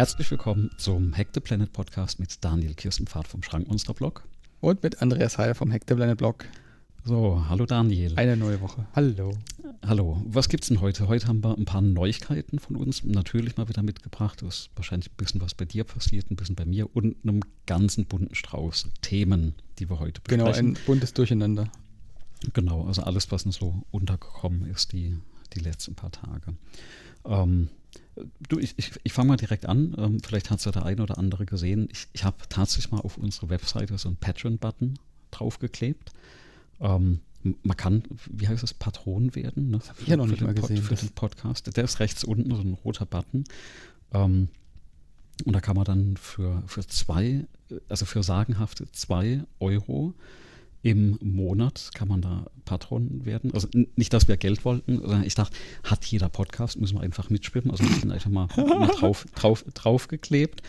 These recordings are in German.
Herzlich willkommen zum Hack the Planet Podcast mit Daniel Kirstenpfad vom Schrankmonster-Blog. Und mit Andreas Heil vom Hack the Planet Blog. So, hallo Daniel. Eine neue Woche. Hallo. Hallo. Was gibt's denn heute? Heute haben wir ein paar Neuigkeiten von uns natürlich mal wieder mitgebracht. Es ist wahrscheinlich ein bisschen was bei dir passiert, ein bisschen bei mir und einem ganzen bunten Strauß Themen, die wir heute besprechen. Genau, ein buntes Durcheinander. Genau, also alles, was uns so untergekommen ist, die, die letzten paar Tage. Ähm, Du, ich, ich, ich fange mal direkt an. Ähm, vielleicht hat es ja der eine oder andere gesehen. Ich, ich habe tatsächlich mal auf unsere Webseite so einen Patreon-Button draufgeklebt. Ähm, man kann, wie heißt das, Patron werden? Ne? Das habe ich ja noch nicht mal Pod, gesehen. Für den Podcast. Der ist rechts unten, so ein roter Button. Ähm, und da kann man dann für, für zwei, also für sagenhafte zwei Euro im Monat kann man da Patron werden. Also nicht, dass wir Geld wollten, sondern ich dachte, hat jeder Podcast, müssen wir einfach mitschwimmen. Also ich bin einfach mal, mal drauf, drauf, draufgeklebt.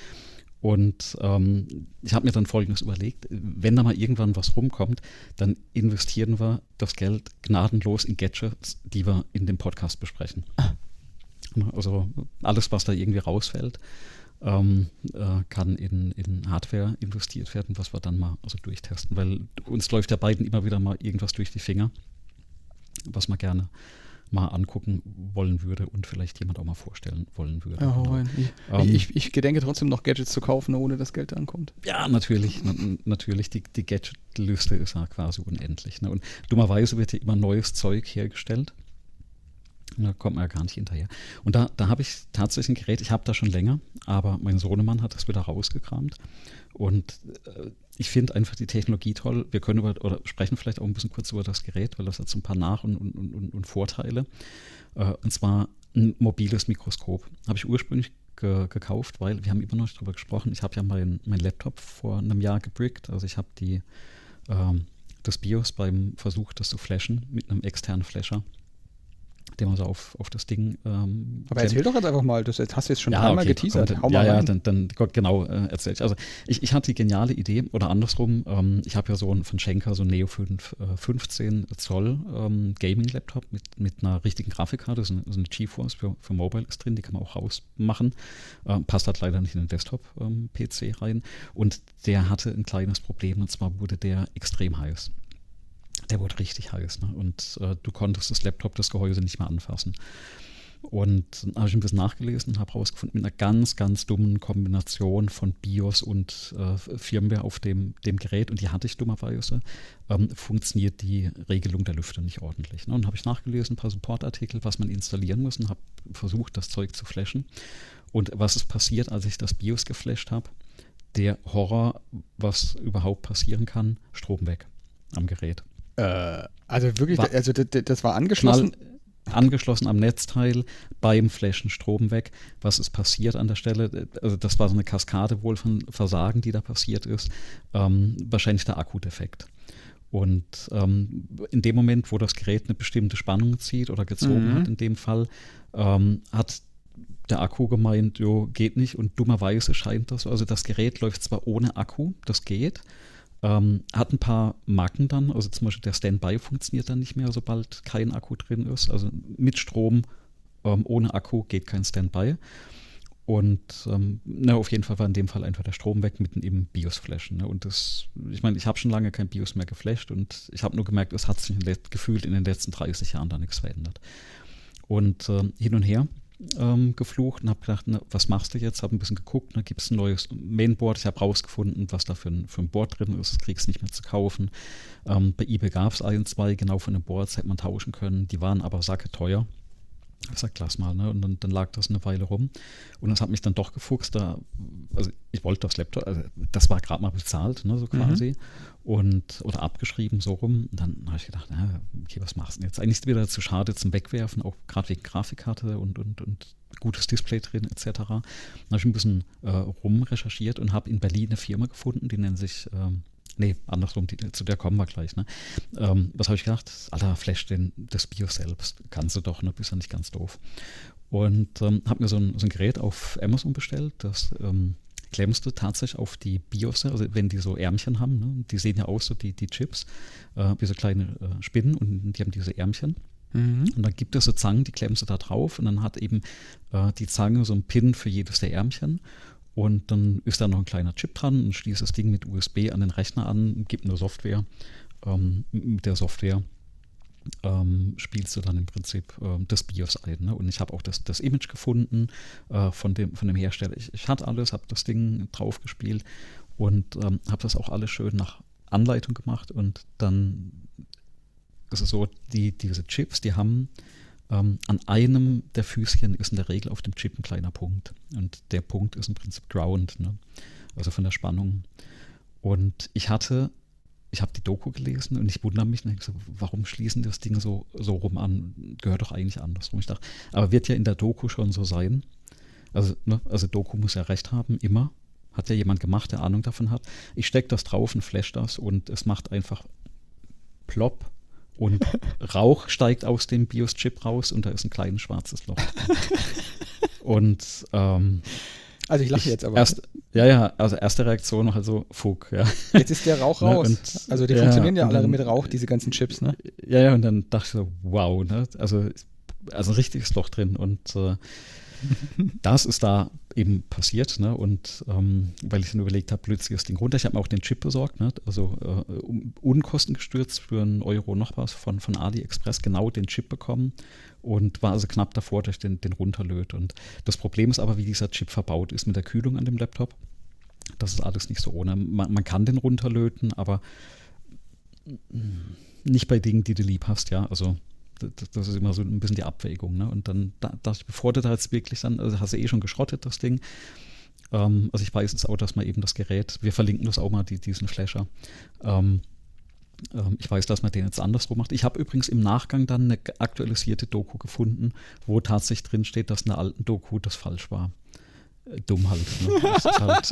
Und ähm, ich habe mir dann Folgendes überlegt, wenn da mal irgendwann was rumkommt, dann investieren wir das Geld gnadenlos in Gadgets, die wir in dem Podcast besprechen. Also alles, was da irgendwie rausfällt, ähm, äh, kann in, in Hardware investiert werden, was wir dann mal also durchtesten, weil uns läuft ja beiden immer wieder mal irgendwas durch die Finger, was man gerne mal angucken wollen würde und vielleicht jemand auch mal vorstellen wollen würde. Ja, genau. ich, ähm, ich, ich, gedenke trotzdem noch Gadgets zu kaufen, ohne dass Geld ankommt. Ja, natürlich. natürlich, die, die Gadget-Liste ist ja quasi unendlich. Ne? Und dummerweise wird ja immer neues Zeug hergestellt. Da kommt man ja gar nicht hinterher. Und da, da habe ich tatsächlich ein Gerät, ich habe da schon länger, aber mein Sohnemann hat das wieder rausgekramt. Und äh, ich finde einfach die Technologie toll. Wir können über, oder sprechen vielleicht auch ein bisschen kurz über das Gerät, weil das hat so ein paar Nach- und, und, und, und Vorteile. Äh, und zwar ein mobiles Mikroskop. Habe ich ursprünglich ge gekauft, weil wir haben immer noch nicht darüber gesprochen. Ich habe ja meinen mein Laptop vor einem Jahr gebrickt. Also ich habe die ähm, das BIOS beim Versuch, das zu flashen mit einem externen Flasher den man so auf, auf das Ding. Ähm, Aber erzähl doch jetzt einfach mal, das hast du jetzt schon ja, dreimal okay, geteasert. Hau ja, ja, dann, dann genau äh, erzähl ich. Also ich, ich hatte die geniale Idee, oder andersrum, ähm, ich habe ja so einen von Schenker, so einen Neo 5, äh, 15 Zoll ähm, Gaming-Laptop mit, mit einer richtigen Grafikkarte, so eine, so eine GeForce für, für Mobile ist drin, die kann man auch rausmachen. Äh, passt halt leider nicht in den Desktop-PC ähm, rein. Und der hatte ein kleines Problem, und zwar wurde der extrem heiß der wurde richtig heiß. Ne? Und äh, du konntest das Laptop, das Gehäuse nicht mehr anfassen. Und dann habe ich ein bisschen nachgelesen und habe herausgefunden, mit einer ganz, ganz dummen Kombination von BIOS und äh, Firmware auf dem, dem Gerät, und die hatte ich dummerweise, ähm, funktioniert die Regelung der Lüfter nicht ordentlich. Ne? Und habe ich nachgelesen, ein paar Supportartikel, was man installieren muss, und habe versucht, das Zeug zu flashen. Und was ist passiert, als ich das BIOS geflasht habe? Der Horror, was überhaupt passieren kann, Strom weg am Gerät. Äh, also wirklich, war, also das, war angeschlossen. angeschlossen am Netzteil, beim Flashen Strom weg. Was ist passiert an der Stelle? Also das war so eine Kaskade wohl von Versagen, die da passiert ist. Ähm, wahrscheinlich der Akkudefekt. Und ähm, in dem Moment, wo das Gerät eine bestimmte Spannung zieht oder gezogen mhm. hat, in dem Fall, ähm, hat der Akku gemeint, jo, geht nicht. Und dummerweise scheint das, also das Gerät läuft zwar ohne Akku, das geht, ähm, hat ein paar Marken dann, also zum Beispiel der Standby funktioniert dann nicht mehr, sobald kein Akku drin ist. Also mit Strom, ähm, ohne Akku geht kein Standby. Und ähm, na, auf jeden Fall war in dem Fall einfach der Strom weg mitten im BIOS flashen. Ne? Und das, ich meine, ich habe schon lange kein BIOS mehr geflasht und ich habe nur gemerkt, es hat sich gefühlt in den letzten 30 Jahren da nichts verändert. Und äh, hin und her ähm, geflucht und habe gedacht, na, was machst du jetzt? Habe ein bisschen geguckt, da gibt es ein neues Mainboard. Ich habe rausgefunden, was da für ein, für ein Board drin ist. Das kriegst du nicht mehr zu kaufen. Ähm, bei eBay gab es ein, zwei genau von den Boards, hätte man tauschen können. Die waren aber sacke teuer. Ich sag, lass mal, ne? Und dann, dann, lag das eine Weile rum. Und das hat mich dann doch gefuchst. Da, also ich wollte das Laptop, also das war gerade mal bezahlt, ne, so quasi. Mhm. Und, oder abgeschrieben, so rum. Und dann habe ich gedacht, na, okay, was machst du denn jetzt? Eigentlich ist wieder zu schade zum Wegwerfen, auch gerade wegen Grafikkarte und, und, und gutes Display drin, etc. Dann habe ich ein bisschen äh, rumrecherchiert und habe in Berlin eine Firma gefunden, die nennt sich ähm, Nee, andersrum, die, zu der kommen wir gleich. Ne? Ähm, was habe ich gedacht? Alter, flash den, das BIOS selbst. Kannst du doch, ne? Bist ja nicht ganz doof. Und ähm, habe mir so ein, so ein, Gerät auf Amazon bestellt, das ähm, klemmst du tatsächlich auf die BIOS, also wenn die so Ärmchen haben, ne? die sehen ja aus, so die, die Chips, äh, wie so kleine äh, Spinnen und die haben diese Ärmchen. Mhm. Und dann gibt es so Zangen, die klemmst du da drauf und dann hat eben äh, die Zange so einen Pin für jedes der Ärmchen. Und dann ist da noch ein kleiner Chip dran und schließt das Ding mit USB an den Rechner an, gibt eine Software. Ähm, mit der Software ähm, spielst du dann im Prinzip ähm, das BIOS ein. Ne? Und ich habe auch das, das Image gefunden äh, von, dem, von dem Hersteller. Ich, ich hatte alles, habe das Ding drauf gespielt und ähm, habe das auch alles schön nach Anleitung gemacht. Und dann ist es so, die, diese Chips, die haben ähm, an einem der Füßchen ist in der Regel auf dem Chip ein kleiner Punkt. Und der Punkt ist im Prinzip Ground, ne? also von der Spannung. Und ich hatte ich habe die Doku gelesen und ich wundere mich, so, warum schließen das Ding so, so rum an? Gehört doch eigentlich andersrum. Ich dachte, aber wird ja in der Doku schon so sein. Also, ne, also Doku muss ja recht haben, immer. Hat ja jemand gemacht, der Ahnung davon hat. Ich stecke das drauf und flash das und es macht einfach plopp und Rauch steigt aus dem BIOS-Chip raus und da ist ein kleines schwarzes Loch. und ähm, also ich lache jetzt aber. Erst, ja, ja, also erste Reaktion noch also Fug, ja. Jetzt ist der Rauch ne, raus. und, also die ja, funktionieren ja alle mit Rauch, diese ganzen Chips, ne? Ja, ja, und dann dachte ich so, wow, ne? Also, also ein richtiges Loch drin und äh, das ist da eben passiert, ne? Und ähm, weil ich dann überlegt habe, plötzlich das Ding runter. Ich habe mir auch den Chip besorgt, ne? Also äh, um, unkostengestürzt für einen Euro noch was von, von AliExpress genau den Chip bekommen und war also knapp davor, dass ich den, den runterlöt. Und das Problem ist aber, wie dieser Chip verbaut ist mit der Kühlung an dem Laptop. Das ist alles nicht so ohne. Man, man kann den runterlöten, aber nicht bei Dingen, die du lieb hast, ja. Also das ist immer so ein bisschen die Abwägung. Ne? Und dann dachte ich, bevor du da jetzt wirklich dann, also hast du eh schon geschrottet, das Ding. Ähm, also ich weiß jetzt auch, dass man eben das Gerät, wir verlinken das auch mal, die, diesen Flasher. Ähm, ähm, ich weiß, dass man den jetzt andersrum macht. Ich habe übrigens im Nachgang dann eine aktualisierte Doku gefunden, wo tatsächlich drin steht, dass in der alten Doku das falsch war dumm halt. Ne? Das, ist halt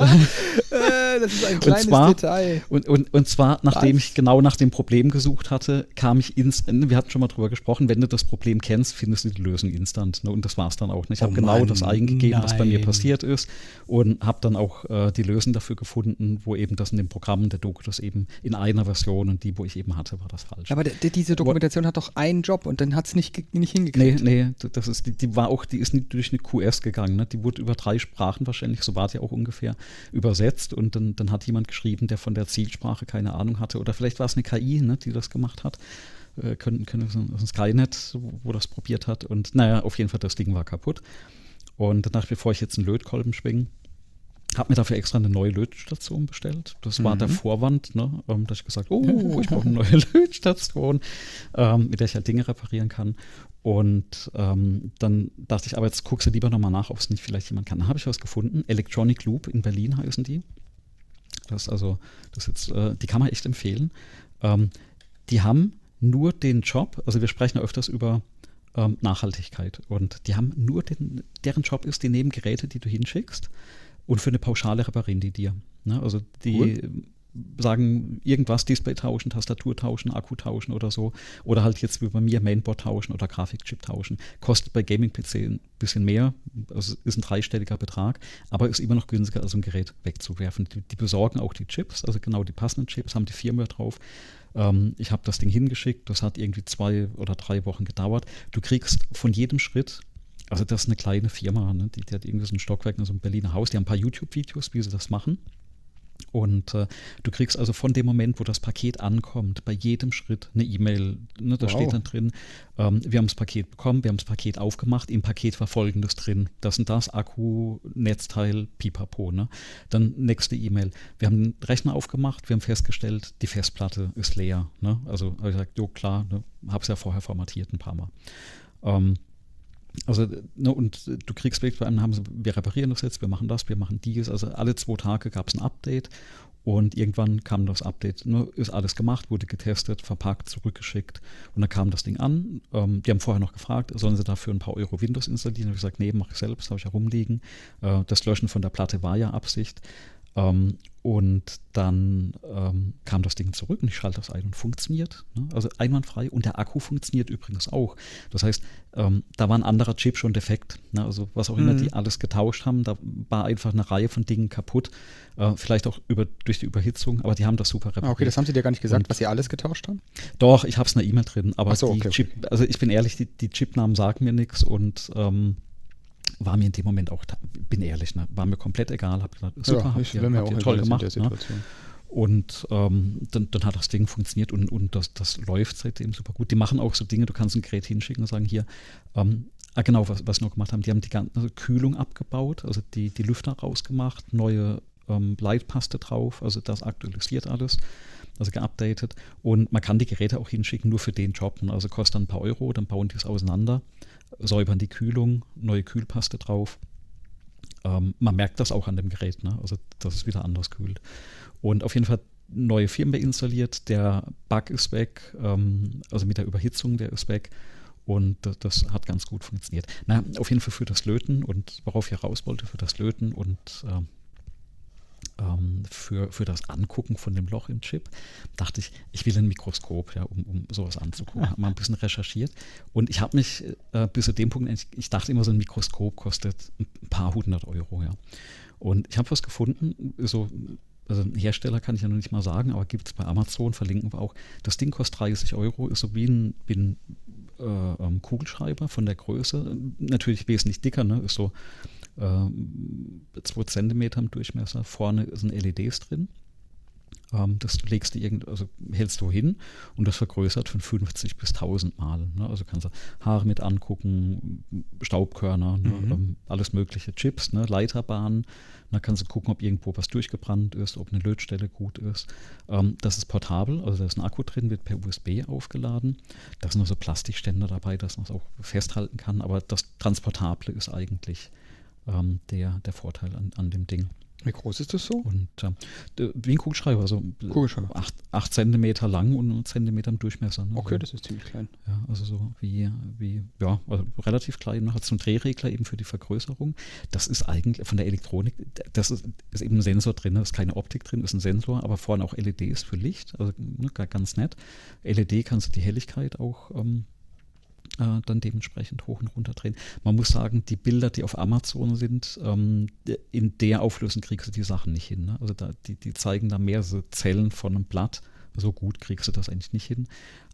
äh, das ist ein kleines und zwar, Detail. Und, und, und zwar, nachdem Was? ich genau nach dem Problem gesucht hatte, kam ich ins, wir hatten schon mal drüber gesprochen, wenn du das Problem kennst, findest du die Lösung instant. Ne? Und das war es dann auch. Ne? Ich oh habe genau das eingegeben, nein. was bei mir passiert ist und habe dann auch äh, die Lösung dafür gefunden, wo eben das in dem Programm der Doku das eben in einer Version und die, wo ich eben hatte, war das falsch. Aber diese Dokumentation Aber, hat doch einen Job und dann hat es nicht, nicht hingekriegt. Nee, nee, das ist, die, die war auch, die ist nicht durch eine QS gegangen. Ne? Die wurde über drei Sprachen Sprachen wahrscheinlich, so war es ja auch ungefähr, übersetzt und dann, dann hat jemand geschrieben, der von der Zielsprache keine Ahnung hatte oder vielleicht war es eine KI, ne, die das gemacht hat. Äh, können, können so ein Skynet, wo das probiert hat und naja, auf jeden Fall das Ding war kaputt. Und danach, bevor ich jetzt einen Lötkolben schwinge, habe mir dafür extra eine neue Lötstation bestellt. Das war mhm. der Vorwand, ne, ähm, dass ich gesagt oh, ich brauche eine neue Lötstation, ähm, mit der ich halt Dinge reparieren kann. Und ähm, dann dachte ich, aber jetzt guckst du lieber nochmal nach, ob es nicht vielleicht jemand kann. Dann habe ich was gefunden. Electronic Loop in Berlin heißen die. Das also, das jetzt, äh, die kann man echt empfehlen. Ähm, die haben nur den Job, also wir sprechen ja öfters über ähm, Nachhaltigkeit und die haben nur den, deren Job ist, die nehmen Geräte, die du hinschickst und für eine Pauschale reparieren die dir. Ne? Also die cool sagen, irgendwas, Display tauschen, Tastatur tauschen, Akku tauschen oder so. Oder halt jetzt wie bei mir Mainboard tauschen oder Grafikchip tauschen. Kostet bei Gaming-PC ein bisschen mehr, also ist ein dreistelliger Betrag, aber ist immer noch günstiger, als ein Gerät wegzuwerfen. Die, die besorgen auch die Chips, also genau die passenden Chips, haben die Firmware drauf. Ähm, ich habe das Ding hingeschickt, das hat irgendwie zwei oder drei Wochen gedauert. Du kriegst von jedem Schritt also das ist eine kleine Firma, ne? die, die, hat irgendwie so ein Stockwerk, so ein Berliner Haus, die haben ein paar YouTube-Videos, wie sie das machen. Und äh, du kriegst also von dem Moment, wo das Paket ankommt, bei jedem Schritt eine E-Mail. Ne, da wow. steht dann drin, ähm, wir haben das Paket bekommen, wir haben das Paket aufgemacht, im Paket war folgendes drin. Das und das, Akku, Netzteil, pipapo. Ne? Dann nächste E-Mail. Wir haben den Rechner aufgemacht, wir haben festgestellt, die Festplatte ist leer. Ne? Also habe ich gesagt, jo klar, ne? habe es ja vorher formatiert ein paar Mal. Ähm, also, ne, und du kriegst wirklich bei einem, haben sie, wir reparieren das jetzt, wir machen das, wir machen dies. Also alle zwei Tage gab es ein Update und irgendwann kam das Update, ne, ist alles gemacht, wurde getestet, verpackt, zurückgeschickt und dann kam das Ding an. Ähm, die haben vorher noch gefragt, sollen sie dafür ein paar Euro Windows installieren? Da habe ich gesagt, nee, mache ich selbst, habe ich herumliegen. Äh, das Löschen von der Platte war ja Absicht. Ähm, und dann ähm, kam das Ding zurück und ich schalte das ein und funktioniert. Ne? Also einwandfrei. Und der Akku funktioniert übrigens auch. Das heißt, ähm, da war ein anderer Chip schon defekt. Ne? Also was auch immer mhm. die alles getauscht haben, da war einfach eine Reihe von Dingen kaputt. Äh, vielleicht auch über, durch die Überhitzung, aber die haben das super repariert. Ah, okay, das haben sie dir gar nicht gesagt, und, was sie alles getauscht haben? Doch, ich habe es in der E-Mail drin. Aber so, die okay, Chip, okay. also ich bin ehrlich, die, die Chipnamen sagen mir nichts und ähm, war mir in dem Moment auch, bin ehrlich, ne, war mir komplett egal. Habe gesagt, super, ja, ich habt ihr, habt ihr toll gemacht. Ne? Und ähm, dann, dann, hat das Ding funktioniert und, und das, das läuft seitdem super gut. Die machen auch so Dinge, du kannst ein Gerät hinschicken und sagen, hier, ähm, ah genau, was, was sie noch gemacht haben, die haben die ganze Kühlung abgebaut, also die, die Lüfter rausgemacht, neue ähm, Leitpaste drauf, also das aktualisiert alles, also geupdatet. Und man kann die Geräte auch hinschicken, nur für den Job. Also kostet dann ein paar Euro, dann bauen die es auseinander säubern die Kühlung, neue Kühlpaste drauf. Ähm, man merkt das auch an dem Gerät, ne? also dass es wieder anders kühlt. Und auf jeden Fall neue Firmware installiert, der Bug ist weg, ähm, also mit der Überhitzung, der ist weg. Und das, das, hat ganz gut funktioniert. Na, auf jeden Fall für das Löten und worauf ich raus wollte, für das Löten und äh, ähm, für, für das Angucken von dem Loch im Chip, dachte ich, ich will ein Mikroskop, ja, um, um sowas anzugucken. Habe mal ein bisschen recherchiert und ich habe mich äh, bis zu dem Punkt, ich, ich dachte immer, so ein Mikroskop kostet ein paar hundert Euro, ja. Und ich habe was gefunden, so also Hersteller kann ich ja noch nicht mal sagen, aber gibt es bei Amazon, verlinken wir auch. Das Ding kostet 30 Euro, ist so wie ein, wie ein äh, ähm, Kugelschreiber von der Größe. Natürlich wesentlich dicker, ne? ist so 2 cm im Durchmesser. Vorne sind LEDs drin. Ähm, das legst du irgend, also hältst du hin und das vergrößert von 50 bis 1000 Mal. Ne? Also kannst du Haare mit angucken, Staubkörner, ne? mhm. ähm, alles mögliche, Chips, ne? Leiterbahnen. Da kannst du gucken, ob irgendwo was durchgebrannt ist, ob eine Lötstelle gut ist. Ähm, das ist portabel, also da ist ein Akku drin, wird per USB aufgeladen. Da sind also Plastikständer dabei, dass man es auch festhalten kann. Aber das Transportable ist eigentlich ähm, der, der Vorteil an, an dem Ding. Wie groß ist das so? Und äh, wie ein Kugelschreiber, also Kugelschreiber. 8, cm lang und 1 cm im Durchmesser. Ne? Okay, das ist ziemlich klein. Ja, also so wie, wie ja, also relativ klein. Noch hat so einen Drehregler eben für die Vergrößerung. Das ist eigentlich von der Elektronik, das ist, ist eben ein Sensor drin, da ist keine Optik drin, ist ein Sensor, aber vorne auch LEDs für Licht, also ne, ganz nett. LED kannst du die Helligkeit auch ähm, äh, dann dementsprechend hoch und runter drehen. Man muss sagen, die Bilder, die auf Amazon sind, ähm, in der Auflösung kriegst du die Sachen nicht hin. Ne? Also da, die, die zeigen da mehr so Zellen von einem Blatt. So gut kriegst du das eigentlich nicht hin.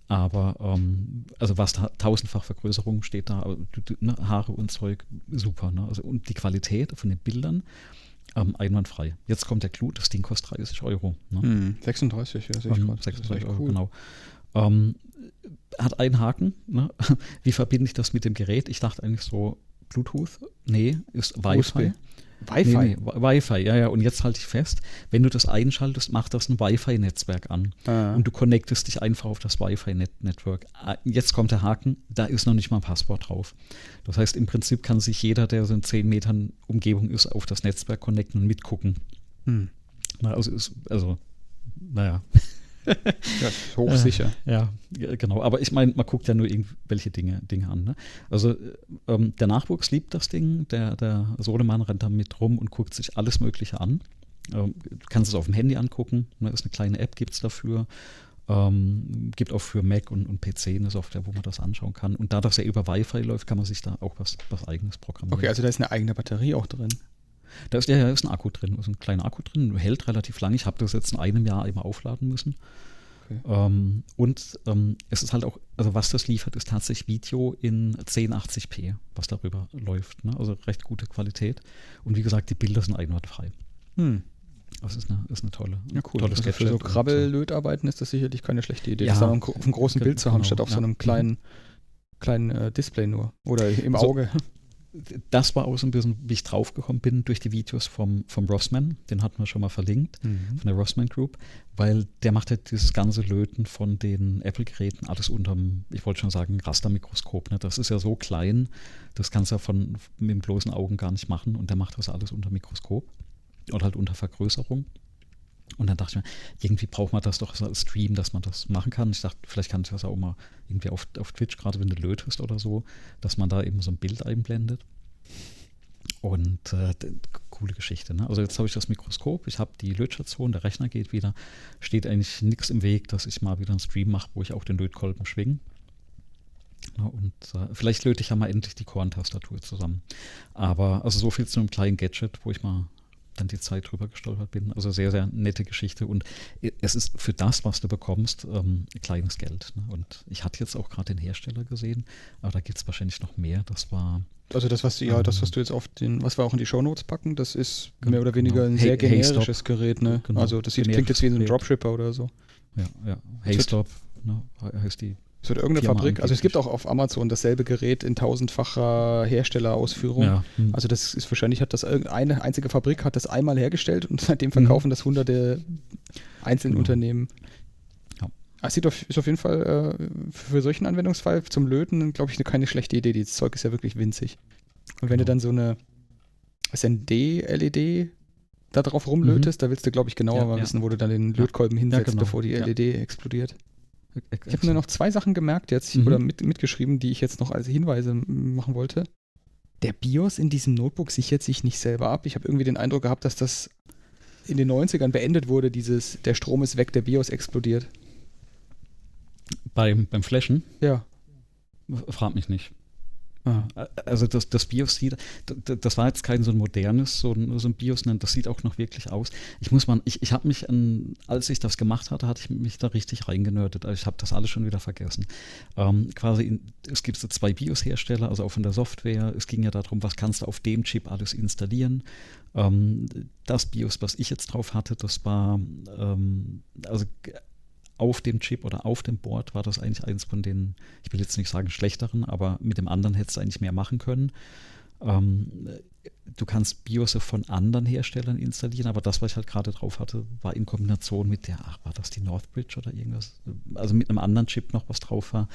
Aber ähm, also was da, tausendfach Vergrößerung steht da, du, du, ne, Haare und Zeug, super. Ne? Also, und die Qualität von den Bildern, ähm, einwandfrei. Jetzt kommt der Clou, das Ding kostet 30 Euro. Ne? Hm, 36, ja, sehe ich ähm, gerade. 36 Euro, cool. genau. Ähm, hat einen Haken. Ne? Wie verbinde ich das mit dem Gerät? Ich dachte eigentlich so, Bluetooth? Nee, ist Wi-Fi. Wi-Fi? Nee, nee, Wi-Fi, ja, ja. Und jetzt halte ich fest, wenn du das einschaltest, macht das ein Wi-Fi-Netzwerk an. Ah. Und du connectest dich einfach auf das Wi-Fi-Network. Ah, jetzt kommt der Haken, da ist noch nicht mal ein Passwort drauf. Das heißt, im Prinzip kann sich jeder, der so in 10 Metern Umgebung ist, auf das Netzwerk connecten und mitgucken. Hm. Na, also, ist, also, naja ja, hochsicher. Äh, ja, genau. Aber ich meine, man guckt ja nur irgendwelche Dinge, Dinge an. Ne? Also ähm, der Nachwuchs liebt das Ding. Der, der Sohnemann rennt da mit rum und guckt sich alles Mögliche an. Ähm, du kannst es auf dem Handy angucken. Ne? Ist eine kleine App, gibt es dafür. Ähm, gibt auch für Mac und, und PC eine Software, wo man das anschauen kann. Und da das ja über Wi-Fi läuft, kann man sich da auch was, was eigenes programmieren. Okay, also da ist eine eigene Batterie auch drin. Da ist, ja, ist ein Akku drin, ist ein kleiner Akku drin, hält relativ lang. Ich habe das jetzt in einem Jahr immer aufladen müssen. Okay. Ähm, und ähm, es ist halt auch, also was das liefert, ist tatsächlich Video in 1080p, was darüber läuft. Ne? Also recht gute Qualität. Und wie gesagt, die Bilder sind einwandfrei. Hm. Das ist eine, ist eine tolle, ja, cool. tolles also Für so Krabbellötarbeiten ist das sicherlich keine schlechte Idee, ja, das auf einem großen Bild zu haben, genau, statt auf ja. so einem kleinen, kleinen äh, Display nur. Oder im Auge. Das war auch so ein bisschen, wie ich draufgekommen bin, durch die Videos vom, vom Rossman, den hatten wir schon mal verlinkt, mhm. von der Rossman Group, weil der macht halt dieses ganze Löten von den Apple-Geräten alles unterm, ich wollte schon sagen, Rastermikroskop. Ne? Das ist ja so klein, das kannst du ja von, mit bloßen Augen gar nicht machen und der macht das alles unter Mikroskop oder halt unter Vergrößerung. Und dann dachte ich mir, irgendwie braucht man das doch als Stream, dass man das machen kann. Ich dachte, vielleicht kann ich das auch mal irgendwie auf, auf Twitch, gerade wenn du lötest oder so, dass man da eben so ein Bild einblendet. Und äh, coole Geschichte. Ne? Also jetzt habe ich das Mikroskop, ich habe die Lötstation, der Rechner geht wieder, steht eigentlich nichts im Weg, dass ich mal wieder einen Stream mache, wo ich auch den Lötkolben schwinge. Ja, und äh, vielleicht löte ich ja mal endlich die Korn-Tastatur zusammen. Aber also so viel zu einem kleinen Gadget, wo ich mal dann die Zeit drüber gestolpert bin. Also sehr, sehr nette Geschichte. Und es ist für das, was du bekommst, ähm, kleines Geld. Ne? Und ich hatte jetzt auch gerade den Hersteller gesehen, aber da gibt es wahrscheinlich noch mehr. Das war. Also das, was du, ja, das, was du jetzt auf den, was wir auch in die Shownotes packen, das ist mehr oder weniger genau. ein sehr hey, generisches hey, Gerät, ne? Genau. Also das sieht, klingt jetzt wie so ein Dropshipper oder so. Ja, ja. Hey Stop, ne, heißt die es wird irgendeine Firma Fabrik, also es gibt auch auf Amazon dasselbe Gerät in tausendfacher Herstellerausführung. Ja. Hm. Also das ist wahrscheinlich hat das eine einzige Fabrik hat das einmal hergestellt und seitdem verkaufen hm. das hunderte einzelne genau. Unternehmen. Ja. Es sieht auf, ist auf jeden Fall äh, für solchen Anwendungsfall zum Löten, glaube ich, keine schlechte Idee. Das Zeug ist ja wirklich winzig. Und wenn genau. du dann so eine SND-LED da drauf rumlötest, mhm. da willst du, glaube ich, genauer ja, mal wissen, wo du dann den Lötkolben hinsetzt, genau. bevor die LED explodiert. Ich habe nur noch zwei Sachen gemerkt jetzt mhm. oder mit, mitgeschrieben, die ich jetzt noch als Hinweise machen wollte. Der BIOS in diesem Notebook sichert sich nicht selber ab. Ich habe irgendwie den Eindruck gehabt, dass das in den 90ern beendet wurde, dieses, der Strom ist weg, der BIOS explodiert. Beim, beim Flashen? Ja. Frag mich nicht. Also das, das BIOS sieht, das war jetzt kein so ein modernes, so ein, so ein BIOS, nein, das sieht auch noch wirklich aus. Ich muss mal, ich, ich habe mich, an, als ich das gemacht hatte, hatte ich mich da richtig reingenördet. Also ich habe das alles schon wieder vergessen. Ähm, quasi, in, es gibt so zwei BIOS-Hersteller, also auch von der Software. Es ging ja darum, was kannst du auf dem Chip alles installieren. Ähm, das BIOS, was ich jetzt drauf hatte, das war ähm, also auf dem Chip oder auf dem Board war das eigentlich eins von den, ich will jetzt nicht sagen schlechteren, aber mit dem anderen hättest du eigentlich mehr machen können. Ähm, du kannst BIOS von anderen Herstellern installieren, aber das, was ich halt gerade drauf hatte, war in Kombination mit der, ach, war das die Northbridge oder irgendwas? Also mit einem anderen Chip noch was drauf war.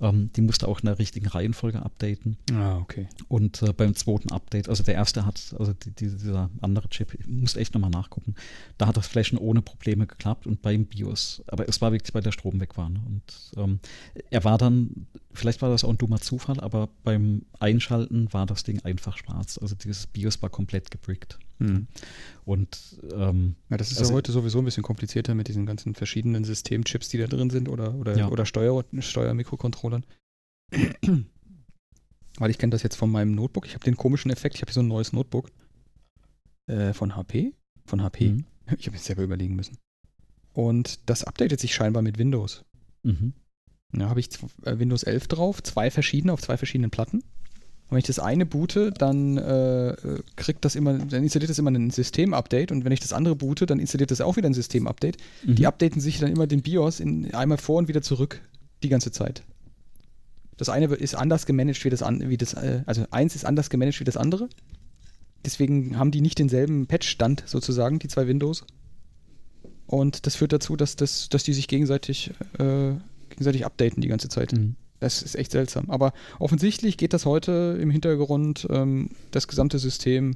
Ähm, die musste auch in der richtigen Reihenfolge updaten. Ah, okay. Und äh, beim zweiten Update, also der erste hat, also die, dieser andere Chip, ich muss echt nochmal nachgucken, da hat das Flashen ohne Probleme geklappt und beim BIOS, aber es war wirklich, weil der Strom weg war. Ne? Und ähm, er war dann, vielleicht war das auch ein dummer Zufall, aber beim Einschalten war das Ding einfach schwarz. Also dieses BIOS war komplett gebrickt. Mhm. Und ähm, ja, das ist also, ja heute sowieso ein bisschen komplizierter mit diesen ganzen verschiedenen Systemchips, die da drin sind oder, oder, ja. oder Steuer, Steuermikrocontrollern. Weil ich kenne das jetzt von meinem Notebook. Ich habe den komischen Effekt, ich habe hier so ein neues Notebook äh, von HP. Von HP. Mhm. Ich habe jetzt selber überlegen müssen. Und das updatet sich scheinbar mit Windows. Mhm. Da habe ich äh, Windows 11 drauf, zwei verschiedene auf zwei verschiedenen Platten. Und wenn ich das eine boote, dann äh, kriegt das immer, dann installiert das immer ein System-Update und wenn ich das andere boote, dann installiert das auch wieder ein System-Update. Mhm. Die updaten sich dann immer den BIOS in, einmal vor und wieder zurück die ganze Zeit. Das eine ist anders gemanagt wie das andere, wie das, äh, also eins ist anders gemanagt wie das andere. Deswegen haben die nicht denselben Patch-Stand sozusagen, die zwei Windows. Und das führt dazu, dass, das, dass die sich gegenseitig, äh, gegenseitig updaten die ganze Zeit. Mhm. Das ist echt seltsam. Aber offensichtlich geht das heute im Hintergrund, ähm, das gesamte System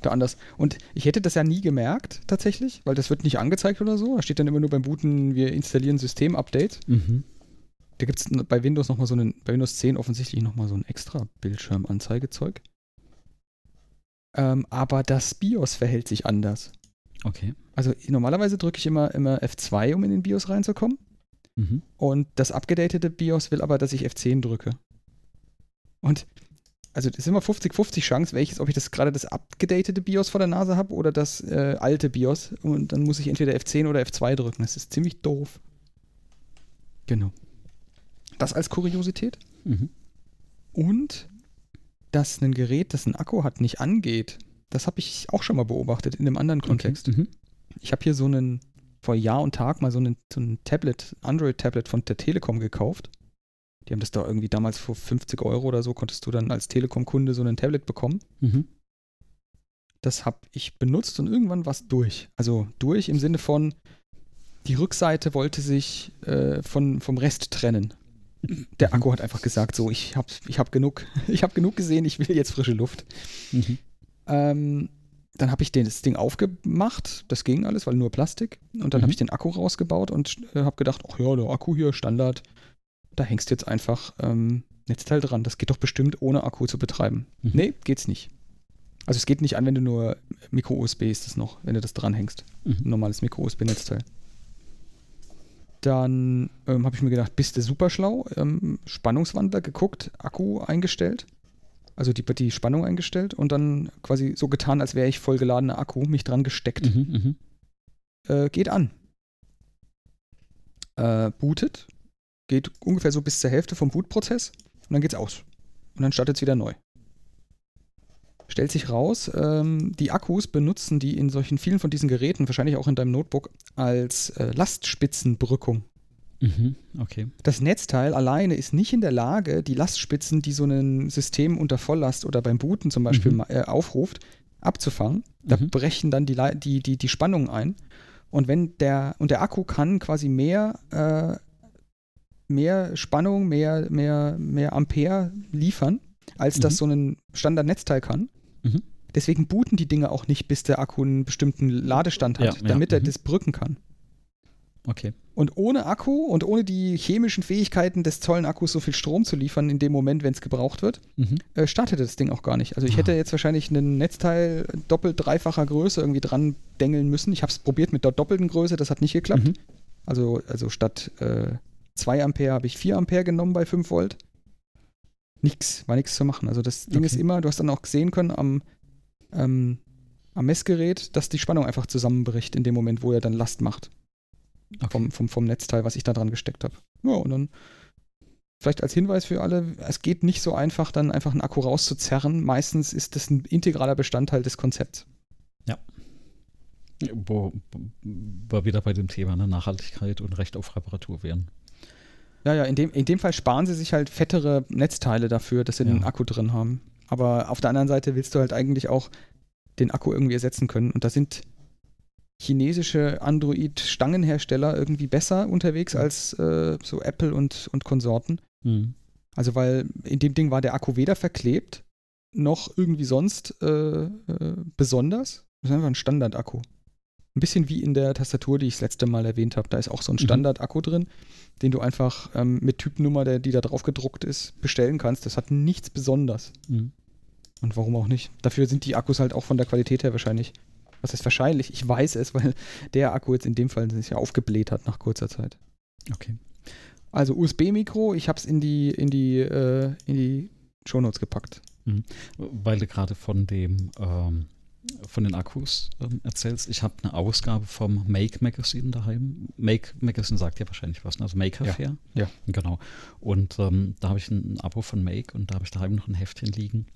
da anders. Und ich hätte das ja nie gemerkt, tatsächlich, weil das wird nicht angezeigt oder so. Da steht dann immer nur beim Booten, wir installieren System-Update. Mhm. Da gibt es bei Windows nochmal so einen, bei Windows 10 offensichtlich nochmal so ein extra Bildschirmanzeigezeug. Ähm, aber das BIOS verhält sich anders. Okay. Also normalerweise drücke ich immer, immer F2, um in den BIOS reinzukommen. Mhm. Und das abgedatete BIOS will aber, dass ich F10 drücke. Und also das ist immer 50-50 Chance, welches, ob ich das gerade das abgedatete BIOS vor der Nase habe oder das äh, alte BIOS. Und dann muss ich entweder F10 oder F2 drücken. Das ist ziemlich doof. Genau. Das als Kuriosität. Mhm. Und dass ein Gerät, das einen Akku hat, nicht angeht. Das habe ich auch schon mal beobachtet in einem anderen Kontext. Okay. Mhm. Ich habe hier so einen vor Jahr und Tag mal so ein, so ein Tablet, Android-Tablet von der Telekom gekauft. Die haben das da irgendwie damals vor 50 Euro oder so, konntest du dann als Telekom-Kunde so ein Tablet bekommen. Mhm. Das habe ich benutzt und irgendwann war es durch. Also durch im Sinne von, die Rückseite wollte sich äh, von, vom Rest trennen. Der. Akku hat einfach gesagt, so, ich habe ich hab genug, ich habe genug gesehen, ich will jetzt frische Luft. Mhm. Ähm, dann habe ich das Ding aufgemacht, das ging alles, weil nur Plastik. Und dann mhm. habe ich den Akku rausgebaut und äh, habe gedacht, ach ja, der Akku hier, Standard, da hängst du jetzt einfach ähm, Netzteil dran. Das geht doch bestimmt ohne Akku zu betreiben. Mhm. Nee, geht's nicht. Also es geht nicht an, wenn du nur Micro-USB ist es noch, wenn du das dranhängst. Mhm. Ein normales Micro-USB-Netzteil. Dann ähm, habe ich mir gedacht, bist du super schlau. Ähm, Spannungswandler geguckt, Akku eingestellt. Also die, die Spannung eingestellt und dann quasi so getan, als wäre ich vollgeladener Akku, mich dran gesteckt. Mhm, mhm. äh, geht an. Äh, bootet. Geht ungefähr so bis zur Hälfte vom Bootprozess und dann geht's aus. Und dann startet es wieder neu stellt sich raus, ähm, die Akkus benutzen die in solchen vielen von diesen Geräten, wahrscheinlich auch in deinem Notebook, als äh, Lastspitzenbrückung. Mhm, okay. Das Netzteil alleine ist nicht in der Lage, die Lastspitzen, die so ein System unter Volllast oder beim Booten zum Beispiel mhm. äh, aufruft, abzufangen. Da mhm. brechen dann die, die, die, die Spannungen ein. Und wenn der, und der Akku kann quasi mehr, äh, mehr Spannung, mehr, mehr, mehr Ampere liefern, als das mhm. so ein Standard-Netzteil kann. Mhm. Deswegen booten die Dinge auch nicht, bis der Akku einen bestimmten Ladestand hat, ja, damit ja. er mhm. das brücken kann. Okay. Und ohne Akku und ohne die chemischen Fähigkeiten des Zollen-Akkus so viel Strom zu liefern in dem Moment, wenn es gebraucht wird, mhm. äh, startet das Ding auch gar nicht. Also ich ah. hätte jetzt wahrscheinlich ein Netzteil doppelt, dreifacher Größe irgendwie dran dengeln müssen. Ich habe es probiert mit der doppelten Größe, das hat nicht geklappt. Mhm. Also, also statt äh, 2 Ampere habe ich 4 Ampere genommen bei 5 Volt nichts, war nichts zu machen. Also das Ding okay. ist immer, du hast dann auch sehen können am, ähm, am Messgerät, dass die Spannung einfach zusammenbricht in dem Moment, wo er dann Last macht. Okay. Vom, vom, vom Netzteil, was ich da dran gesteckt habe. Ja, und dann vielleicht als Hinweis für alle, es geht nicht so einfach, dann einfach einen Akku rauszuzerren. Meistens ist das ein integraler Bestandteil des Konzepts. Ja. Wo, wir wieder bei dem Thema ne, Nachhaltigkeit und Recht auf Reparatur wären. Ja, ja, in dem, in dem Fall sparen sie sich halt fettere Netzteile dafür, dass sie ja. den Akku drin haben. Aber auf der anderen Seite willst du halt eigentlich auch den Akku irgendwie ersetzen können. Und da sind chinesische Android-Stangenhersteller irgendwie besser unterwegs als äh, so Apple und, und Konsorten. Mhm. Also, weil in dem Ding war der Akku weder verklebt noch irgendwie sonst äh, äh, besonders. Das ist einfach ein Standard-Akku. Ein bisschen wie in der Tastatur, die ich das letzte Mal erwähnt habe. Da ist auch so ein mhm. Standard-Akku drin den du einfach ähm, mit Typnummer, der, die da drauf gedruckt ist, bestellen kannst. Das hat nichts Besonderes. Mhm. Und warum auch nicht? Dafür sind die Akkus halt auch von der Qualität her wahrscheinlich. Was ist wahrscheinlich? Ich weiß es, weil der Akku jetzt in dem Fall sich ja aufgebläht hat nach kurzer Zeit. Okay. Also USB-Mikro, ich habe es in die, in die, äh, in die Shownotes gepackt. Mhm. Weil du gerade von dem ähm, von den Akkus ähm, erzählst. Ich habe eine Ausgabe vom Make Magazine daheim. Make Magazine sagt ja wahrscheinlich was, ne? also Maker Fair. Ja. Genau. Und ähm, da habe ich ein, ein Abo von Make und da habe ich daheim noch ein Heftchen liegen,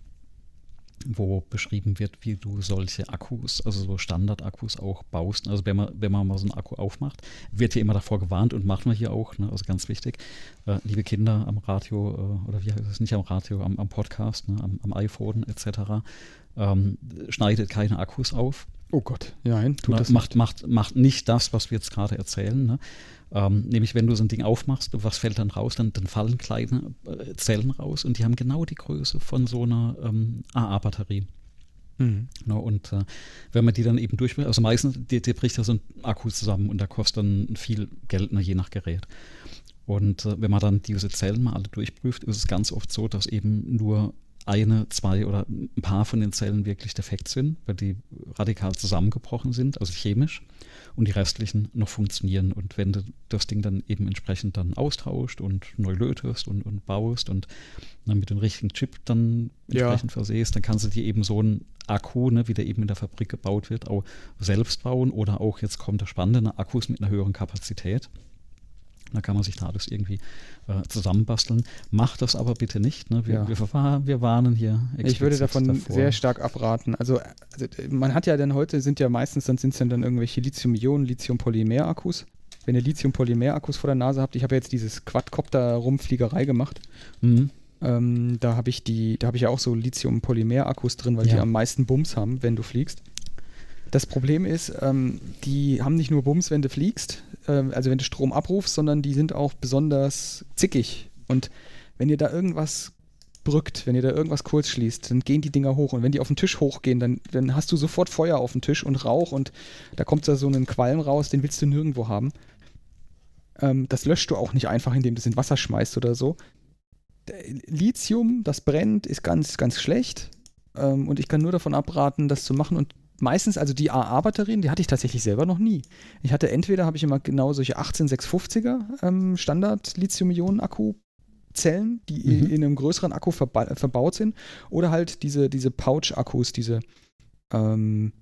wo beschrieben wird, wie du solche Akkus, also so Standard-Akkus auch baust. Also wenn man, wenn man mal so einen Akku aufmacht, wird hier immer davor gewarnt und machen wir hier auch, ne? also ganz wichtig, äh, liebe Kinder am Radio äh, oder wie heißt es nicht am Radio, am, am Podcast, ne? am, am iPhone etc., ähm, schneidet keine Akkus auf. Oh Gott, nein, tut das macht, nicht. Macht, macht nicht das, was wir jetzt gerade erzählen. Ne? Ähm, nämlich, wenn du so ein Ding aufmachst, was fällt dann raus? Dann, dann fallen kleine äh, Zellen raus und die haben genau die Größe von so einer ähm, AA-Batterie. Mhm. No, und äh, wenn man die dann eben durchbricht, also meistens, die, die bricht ja so ein Akku zusammen und da kostet dann viel Geld, ne, je nach Gerät. Und äh, wenn man dann diese Zellen mal alle durchprüft, ist es ganz oft so, dass eben nur eine, zwei oder ein paar von den Zellen wirklich defekt sind, weil die radikal zusammengebrochen sind, also chemisch, und die restlichen noch funktionieren. Und wenn du das Ding dann eben entsprechend dann austauscht und neu lötest und, und baust und dann mit dem richtigen Chip dann entsprechend ja. versehst, dann kannst du dir eben so einen Akku, ne, wie der eben in der Fabrik gebaut wird, auch selbst bauen oder auch, jetzt kommt der spannende, Akkus mit einer höheren Kapazität. Da kann man sich da alles irgendwie äh, zusammenbasteln. Macht das aber bitte nicht. Ne? Wir, ja. wir, wir, warnen hier. Ich würde davon davor. sehr stark abraten. Also, also, man hat ja dann heute, sind ja meistens, dann sind es dann, dann irgendwelche Lithium-Ionen, Lithium-Polymer-Akkus. Wenn ihr Lithium-Polymer-Akkus vor der Nase habt, ich habe jetzt dieses Quadcopter-Rumfliegerei gemacht. Mhm. Ähm, da habe ich die, da habe ich ja auch so Lithium-Polymer-Akkus drin, weil ja. die am meisten Bums haben, wenn du fliegst. Das Problem ist, ähm, die haben nicht nur Bums, wenn du fliegst, äh, also wenn du Strom abrufst, sondern die sind auch besonders zickig. Und wenn ihr da irgendwas brückt, wenn ihr da irgendwas kurz schließt, dann gehen die Dinger hoch. Und wenn die auf den Tisch hochgehen, dann, dann hast du sofort Feuer auf dem Tisch und Rauch und da kommt da so ein Qualm raus, den willst du nirgendwo haben. Ähm, das löscht du auch nicht einfach, indem du es in Wasser schmeißt oder so. Lithium, das brennt, ist ganz, ganz schlecht. ähm, und ich kann nur davon abraten, das zu machen und meistens, also die AA-Batterien, die hatte ich tatsächlich selber noch nie. Ich hatte entweder, habe ich immer genau solche 18650er ähm, Standard-Lithium-Ionen-Akku-Zellen, die mhm. in einem größeren Akku verba verbaut sind, oder halt diese, diese Pouch-Akkus, diese ähm,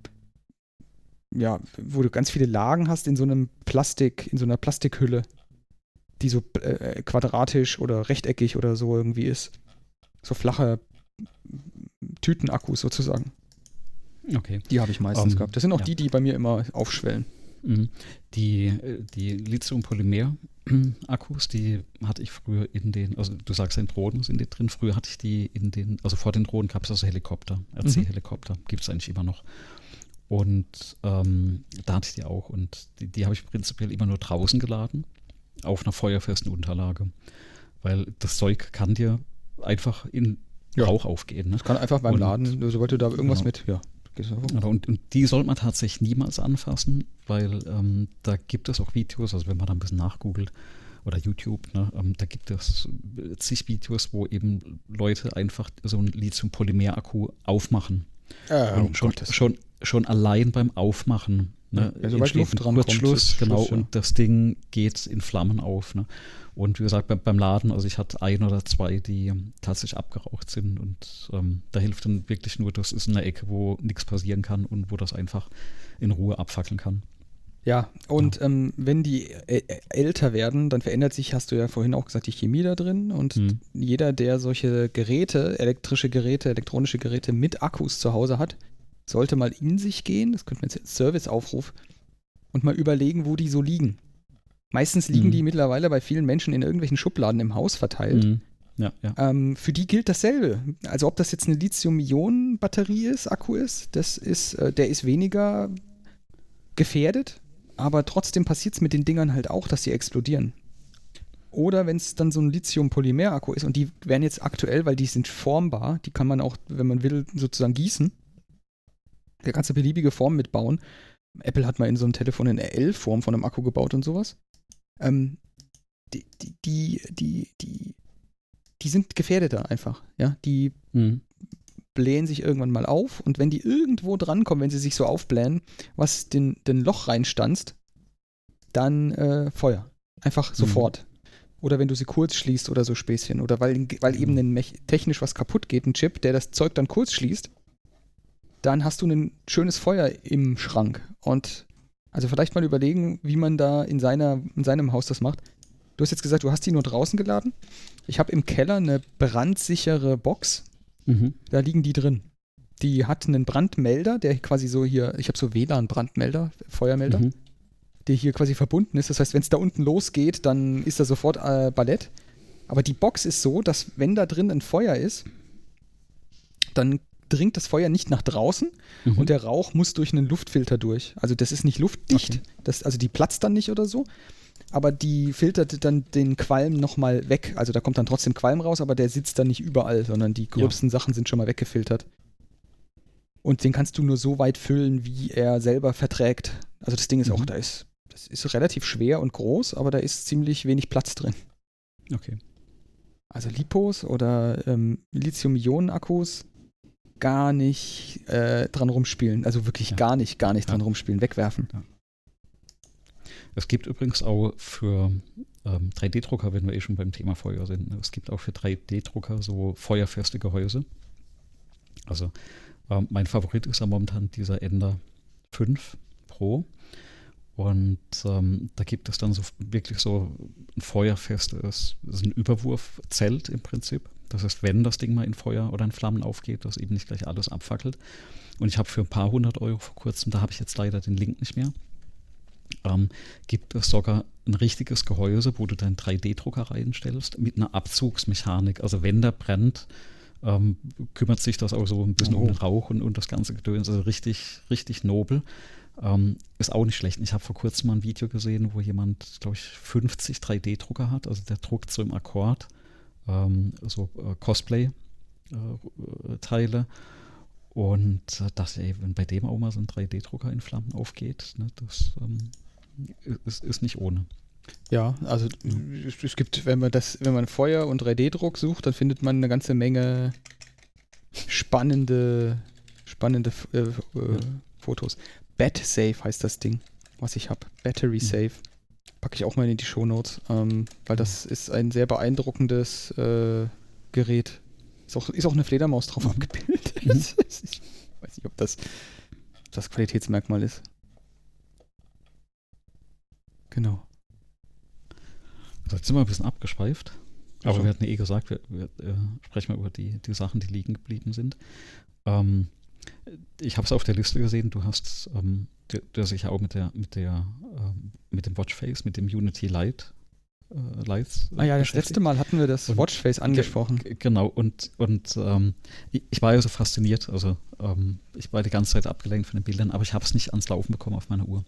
ja, wo du ganz viele Lagen hast in so einem Plastik, in so einer Plastikhülle, die so äh, quadratisch oder rechteckig oder so irgendwie ist. So flache Tütenakkus sozusagen. Okay. Die habe ich meistens um, ähm, gehabt. Das sind auch ja. die, die bei mir immer aufschwellen. Mhm. Die, äh, die Lithium-Polymer-Akkus, die hatte ich früher in den, also du sagst in Drohnen sind die drin, früher hatte ich die in den, also vor den Drohnen gab es also Helikopter, RC-Helikopter, mhm. gibt es eigentlich immer noch. Und ähm, da hatte ich die auch und die, die habe ich prinzipiell immer nur draußen geladen, auf einer feuerfesten Unterlage. Weil das Zeug kann dir einfach in ja. Rauch aufgehen. Ne? Das kann einfach beim und, Laden, sobald du da irgendwas genau. mit, ja. Und, und, die sollte man tatsächlich niemals anfassen, weil ähm, da gibt es auch Videos, also wenn man da ein bisschen nachgoogelt oder YouTube, ne, ähm, da gibt es zig Videos, wo eben Leute einfach so einen Lithium-Polymer-Akku aufmachen. Äh, und schon, schon, schon allein beim Aufmachen Ne? Ja, sobald Luft dran kommt, genau, Schluss, ja. und das Ding geht in Flammen auf. Ne? Und wie gesagt, beim, beim, Laden, also ich hatte ein oder zwei, die tatsächlich abgeraucht sind und ähm, da hilft dann wirklich nur, das ist in einer Ecke, wo nichts passieren kann und wo das einfach in Ruhe abfackeln kann. Ja, und ja. Ähm, wenn die älter werden, dann verändert sich, hast du ja vorhin auch gesagt, die Chemie da drin. Und mhm. jeder, der solche Geräte, elektrische Geräte, elektronische Geräte mit Akkus zu Hause hat, sollte mal in sich gehen, das könnte man jetzt als Serviceaufruf, und mal überlegen, wo die so liegen. Meistens liegen mhm. die mittlerweile bei vielen Menschen in irgendwelchen Schubladen im Haus verteilt. Mhm. Ja, ja. Ähm, für die gilt dasselbe. Also ob das jetzt eine Lithium-Ionen-Batterie ist, Akku ist, das ist, äh, der ist weniger gefährdet, aber trotzdem passiert es mit den Dingern halt auch, dass sie explodieren. Oder wenn es dann so ein Lithium-Polymer-Akku ist und die werden jetzt aktuell, weil die sind formbar, die kann man auch, wenn man will, sozusagen gießen. Da kannst du beliebige Formen mitbauen. Apple hat mal in so einem Telefon eine L-Form von einem Akku gebaut und sowas. Ähm, die, die, die, die, die, die sind gefährdeter einfach. Ja, die mhm. blähen sich irgendwann mal auf und wenn die irgendwo drankommen, wenn sie sich so aufblähen, was den, den Loch reinstanzt, dann äh, Feuer. Einfach mhm. sofort. Oder wenn du sie kurz schließt oder so Späßchen. Oder weil, weil eben mhm. technisch was kaputt geht, ein Chip, der das Zeug dann kurz schließt dann hast du ein schönes Feuer im Schrank. Und also vielleicht mal überlegen, wie man da in, seiner, in seinem Haus das macht. Du hast jetzt gesagt, du hast die nur draußen geladen. Ich habe im Keller eine brandsichere Box. Mhm. Da liegen die drin. Die hat einen Brandmelder, der quasi so hier, ich habe so WLAN-Brandmelder, Feuermelder, mhm. der hier quasi verbunden ist. Das heißt, wenn es da unten losgeht, dann ist da sofort äh, Ballett. Aber die Box ist so, dass wenn da drin ein Feuer ist, dann dringt das Feuer nicht nach draußen mhm. und der Rauch muss durch einen Luftfilter durch. Also das ist nicht luftdicht, okay. das, also die platzt dann nicht oder so, aber die filtert dann den Qualm nochmal weg. Also da kommt dann trotzdem Qualm raus, aber der sitzt dann nicht überall, sondern die gröbsten ja. Sachen sind schon mal weggefiltert. Und den kannst du nur so weit füllen, wie er selber verträgt. Also das Ding ist mhm. auch, da ist, das ist relativ schwer und groß, aber da ist ziemlich wenig Platz drin. Okay. Also Lipos oder ähm, Lithium-Ionen-Akkus gar nicht äh, dran rumspielen. Also wirklich ja. gar nicht, gar nicht ja. dran rumspielen, wegwerfen. Ja. Es gibt übrigens auch für ähm, 3D-Drucker, wenn wir eh schon beim Thema Feuer sind, ne? es gibt auch für 3D-Drucker so feuerfeste Gehäuse. Also ähm, mein Favorit ist ja momentan dieser Ender 5 Pro. Und ähm, da gibt es dann so wirklich so ein feuerfestes, das ist ein Überwurfzelt im Prinzip. Das heißt, wenn das Ding mal in Feuer oder in Flammen aufgeht, dass eben nicht gleich alles abfackelt. Und ich habe für ein paar hundert Euro vor kurzem, da habe ich jetzt leider den Link nicht mehr, ähm, gibt es sogar ein richtiges Gehäuse, wo du deinen 3D-Drucker reinstellst mit einer Abzugsmechanik. Also wenn der brennt, ähm, kümmert sich das auch so ein bisschen oh. um den Rauch und, und das ganze Gedöns. Also richtig, richtig nobel. Ähm, ist auch nicht schlecht. Ich habe vor kurzem mal ein Video gesehen, wo jemand, glaube ich, 50 3D-Drucker hat. Also der druckt so im Akkord ähm, so äh, Cosplay-Teile. Äh, und äh, dachte, ey, wenn bei dem auch mal so ein 3D-Drucker in Flammen aufgeht, ne, das ähm, ist, ist nicht ohne. Ja, also es, gibt, wenn man das, wenn man Feuer und 3D-Druck sucht, dann findet man eine ganze Menge spannende, spannende äh, äh, Fotos. Bat Safe heißt das Ding, was ich habe. Battery mhm. Safe. Packe ich auch mal in die Shownotes, ähm, weil das ist ein sehr beeindruckendes äh, Gerät. Ist auch, ist auch eine Fledermaus drauf abgebildet. Mhm. ich weiß nicht, ob das das Qualitätsmerkmal ist. Genau. Jetzt sind wir ein bisschen abgeschweift. Aber also. wir hatten ja eh gesagt, wir, wir äh, sprechen mal über die, die Sachen, die liegen geblieben sind. Ähm, ich habe es auf der Liste gesehen, du hast, ähm, du, du hast dich auch mit der, mit der, ähm, mit dem Watchface, mit dem Unity Lite äh, Lights. Ah ja, das letzte Mal hatten wir das Watchface angesprochen. Genau, und, und ähm, ich, war ja so fasziniert, also ähm, ich war die ganze Zeit abgelenkt von den Bildern, aber ich habe es nicht ans Laufen bekommen auf meiner Uhr.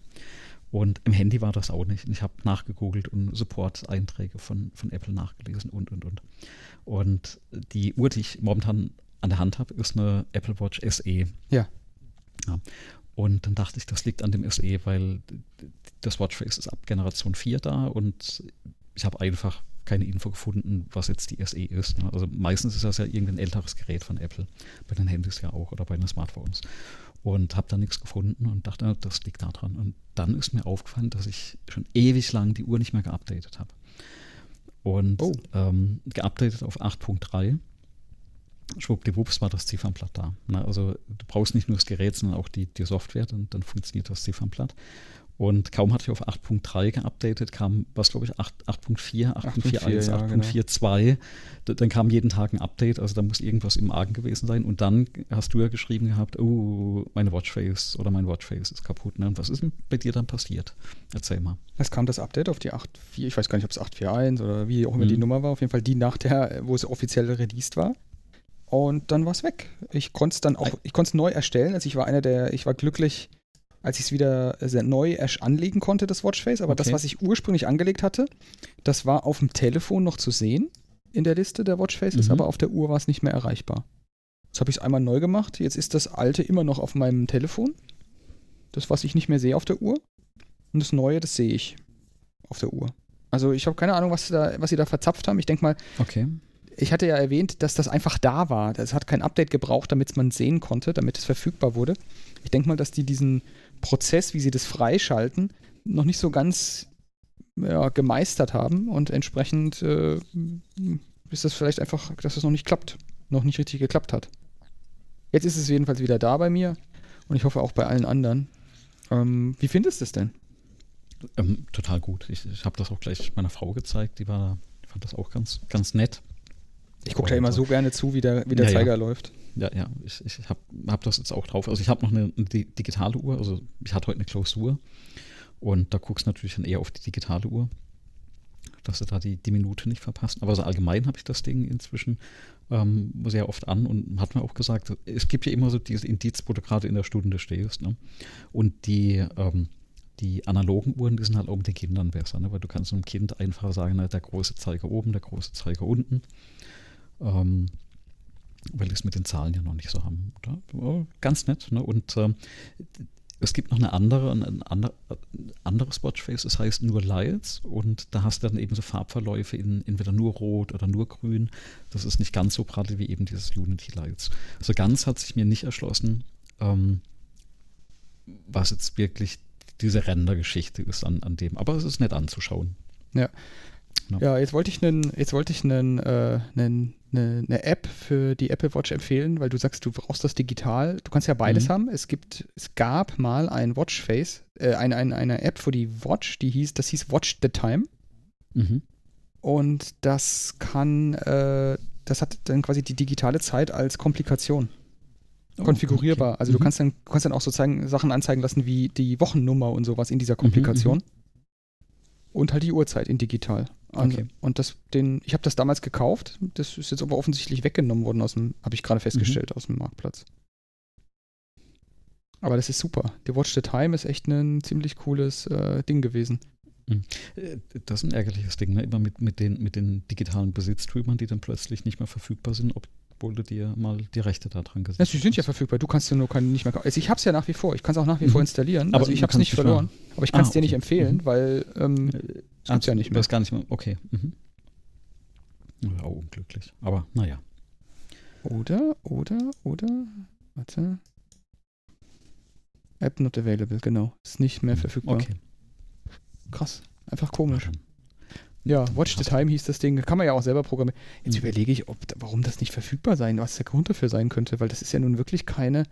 Und im Handy war das auch nicht. Ich habe nachgegoogelt und Support-Einträge von, von Apple nachgelesen und, und, und. Und die Uhr, die ich momentan an der Hand habe, ist eine Apple Watch SE. Ja. ja. Und dann dachte ich, das liegt an dem SE, weil das Watchface ist ab Generation 4 da und ich habe einfach keine Info gefunden, was jetzt die SE ist. Ne? Also meistens ist das ja irgendein älteres Gerät von Apple, bei den Handys ja auch oder bei den Smartphones. Und habe da nichts gefunden und dachte, das liegt da dran. Und dann ist mir aufgefallen, dass ich schon ewig lang die Uhr nicht mehr geupdatet habe. Und oh. ähm, geupdatet auf 8.3. Schwuppdiwupps war das Ziffernblatt da. Ne? Also du brauchst nicht nur das Gerät, sondern auch die, die Software, dann, dann funktioniert das Ziffernblatt. Und kaum hatte ich auf 8.3 geupdatet, kam, was glaube ich, 8.4, 8.41, 8.42. Dann kam jeden Tag ein Update, also da muss irgendwas im Argen gewesen sein. Und dann hast du ja geschrieben gehabt, oh, meine Watchface oder mein Watchface ist kaputt. Ne? Und was ist denn bei dir dann passiert? Erzähl mal. Es kam das Update auf die 8.4, ich weiß gar nicht, ob es 8.4.1 oder wie auch immer mhm. die Nummer war, auf jeden Fall die nach der, wo es offiziell released war. Und dann war es weg. Ich konnte es dann auch, ich konnte es neu erstellen. Also ich war einer der, ich war glücklich, als ich es wieder neu anlegen konnte, das Watchface. Aber okay. das, was ich ursprünglich angelegt hatte, das war auf dem Telefon noch zu sehen in der Liste der Watchfaces, mhm. aber auf der Uhr war es nicht mehr erreichbar. Jetzt habe ich es einmal neu gemacht. Jetzt ist das alte immer noch auf meinem Telefon. Das, was ich nicht mehr sehe auf der Uhr. Und das neue, das sehe ich auf der Uhr. Also ich habe keine Ahnung, was, da, was sie da verzapft haben. Ich denke mal, okay. Ich hatte ja erwähnt, dass das einfach da war. Das hat kein Update gebraucht, damit man sehen konnte, damit es verfügbar wurde. Ich denke mal, dass die diesen Prozess, wie sie das freischalten, noch nicht so ganz ja, gemeistert haben und entsprechend äh, ist das vielleicht einfach, dass das noch nicht klappt, noch nicht richtig geklappt hat. Jetzt ist es jedenfalls wieder da bei mir und ich hoffe auch bei allen anderen. Ähm, wie findest du es denn? Ähm, total gut. Ich, ich habe das auch gleich meiner Frau gezeigt, die war, fand das auch ganz, ganz nett. Ich gucke da immer so gerne zu, wie der, wie der ja, Zeiger ja. läuft. Ja, ja, ich, ich habe hab das jetzt auch drauf. Also ich habe noch eine, eine, digitale Uhr, also ich hatte heute eine Klausur und da guckst du natürlich dann eher auf die digitale Uhr, dass du da die, die Minute nicht verpasst. Aber so allgemein habe ich das Ding inzwischen ähm, sehr oft an und hat mir auch gesagt, es gibt ja immer so dieses Indiz, wo du gerade in der Stunde stehst. Ne? Und die, ähm, die analogen Uhren, die sind halt auch mit den Kindern besser, ne? weil du kannst einem Kind einfach sagen, na, der große Zeiger oben, der große Zeiger unten. Ähm, weil die es mit den Zahlen ja noch nicht so haben. Oder? Ganz nett. Ne? Und äh, es gibt noch eine andere, ein andere, anderes Watchface, das heißt nur Lights und da hast du dann eben so Farbverläufe in entweder nur rot oder nur grün. Das ist nicht ganz so prall wie eben dieses Unity Lights. Also ganz hat sich mir nicht erschlossen, ähm, was jetzt wirklich diese Rendergeschichte ist an, an dem. Aber es ist nett anzuschauen. Ja. Ja, ja jetzt wollte ich einen, jetzt wollte ich einen, äh, einen eine, eine, App für die Apple Watch empfehlen, weil du sagst, du brauchst das digital. Du kannst ja beides mhm. haben. Es gibt, es gab mal ein Watchface, äh, ein, ein, eine App für die Watch, die hieß, das hieß Watch the Time. Mhm. Und das kann, äh, das hat dann quasi die digitale Zeit als Komplikation. Oh, konfigurierbar. Okay. Also mhm. du kannst dann, du kannst dann auch sozusagen Sachen anzeigen lassen wie die Wochennummer und sowas in dieser mhm, Komplikation. Mhm, und halt die Uhrzeit in digital. Also, okay. Und das, den, ich habe das damals gekauft, das ist jetzt aber offensichtlich weggenommen worden aus dem, habe ich gerade festgestellt, mhm. aus dem Marktplatz. Aber das ist super. Die Watch the Time ist echt ein ziemlich cooles äh, Ding gewesen. Mhm. Äh, das ist ein ärgerliches Ding, ne? Immer mit, mit, den, mit den digitalen Besitztümern, die dann plötzlich nicht mehr verfügbar sind, ob, du dir mal die Rechte da dran gesetzt. Ja, sie sind ja verfügbar, du kannst ja nur nicht mehr kaufen. Also ich habe es ja nach wie vor, ich kann es auch nach wie mhm. vor installieren. Aber also ich habe es nicht verloren. Mehr. Aber ich kann es ah, dir okay. nicht empfehlen, mhm. weil ähm, äh, das gibt ja nicht mehr. Das gar nicht mehr. Okay. Mhm. Ja, unglücklich. Aber naja. Oder, oder, oder, warte. App not available, genau. Ist nicht mehr verfügbar. Okay. Krass. Einfach komisch. Ja, Watch the Time hieß das Ding. Kann man ja auch selber programmieren. Jetzt mhm. überlege ich, ob, warum das nicht verfügbar sein, was der Grund dafür sein könnte, weil das ist ja nun wirklich keine.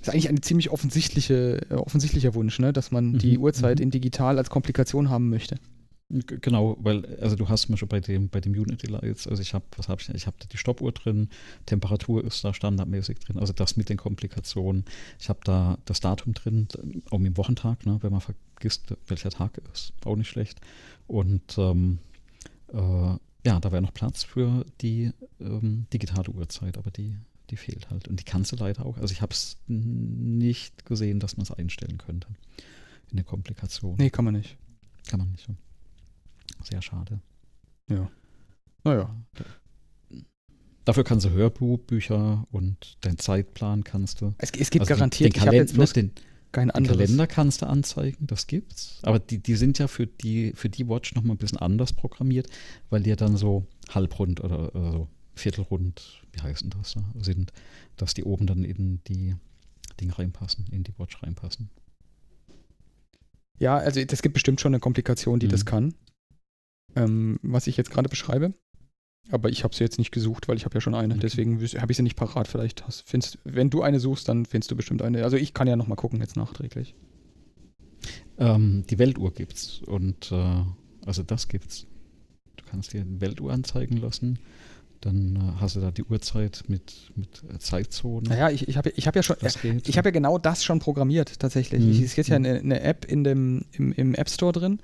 Das ist eigentlich ein ziemlich offensichtliche, äh, offensichtlicher Wunsch, ne? dass man mhm. die Uhrzeit mhm. in digital als Komplikation haben möchte. Genau, weil, also du hast mir schon bei dem, bei dem Unity Lights, also ich habe, was habe ich, ich habe die Stoppuhr drin, Temperatur ist da standardmäßig drin, also das mit den Komplikationen. Ich habe da das Datum drin, auch mit dem Wochentag, ne, wenn man welcher Tag ist, auch nicht schlecht. Und ähm, äh, ja, da wäre noch Platz für die ähm, digitale Uhrzeit, aber die, die fehlt halt. Und die kannst du leider auch, also ich habe es nicht gesehen, dass man es einstellen könnte in der Komplikation. Nee, kann man nicht. Kann man nicht. Sehr schade. Ja. Naja. Dafür kannst du Hörbücher und deinen Zeitplan kannst du. Es, es gibt also garantiert, den, den, Kalend bloß den, kein den Kalender kannst du anzeigen, das gibt's. Aber die, die sind ja für die, für die Watch nochmal ein bisschen anders programmiert, weil die ja dann so halbrund oder, oder so viertelrund, wie heißen das da, sind, dass die oben dann in die Dinge reinpassen, in die Watch reinpassen. Ja, also es gibt bestimmt schon eine Komplikation, die mhm. das kann ähm, was ich jetzt gerade beschreibe. Aber ich habe sie jetzt nicht gesucht, weil ich habe ja schon eine. Okay. Deswegen habe ich sie nicht parat. Vielleicht hast, findest, wenn du eine suchst, dann findest du bestimmt eine. Also ich kann ja nochmal gucken jetzt nachträglich. Ähm, die Weltuhr gibt's und äh, also das gibt's. Du kannst dir eine Weltuhr anzeigen lassen. Dann äh, hast du da die Uhrzeit mit, mit äh, Zeitzonen. Naja, ich, ich habe ich hab ja schon, äh, ich habe ja genau das schon programmiert tatsächlich. Mhm. Es gibt ja eine, eine App in dem, im, im App Store drin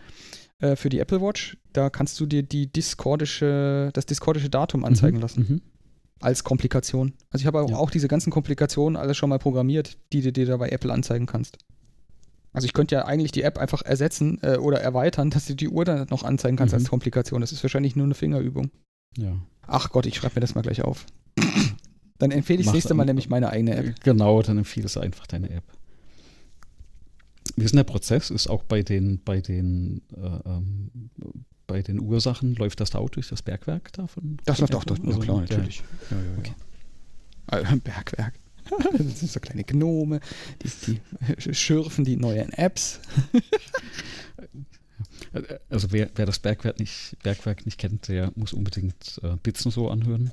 äh, für die Apple Watch. Da kannst du dir die discordische, das discordische Datum mhm, anzeigen mhm, lassen. Mhm. Als Komplikation. Also ich habe auch, ja. auch, diese ganzen Komplikationen alles schon mal programmiert, die du dir da bei Apple anzeigen kannst. Also ich könnte ja eigentlich die App einfach ersetzen äh, oder erweitern, dass du die Uhr dann noch anzeigen kannst mhm. als Komplikation. Das ist wahrscheinlich nur eine Fingerübung. Ja. Ach Gott, ich schreibe mir das mal gleich auf. Dann empfehle ich das nächste Mal nämlich meine eigene App. Genau, dann empfiehlst du einfach deine App. Ist denn der Prozess? Ist auch bei den, bei den, äh, ähm, bei den Ursachen, läuft das da auch durch das Bergwerk davon? Das läuft auch durch, also, klar, natürlich. Ja, ja, okay. ja. Bergwerk. Das sind so kleine Gnome, die, die schürfen die neuen Apps. Also wer, wer das Bergwerk nicht, Bergwerk nicht kennt, der muss unbedingt äh, Bitzen so anhören.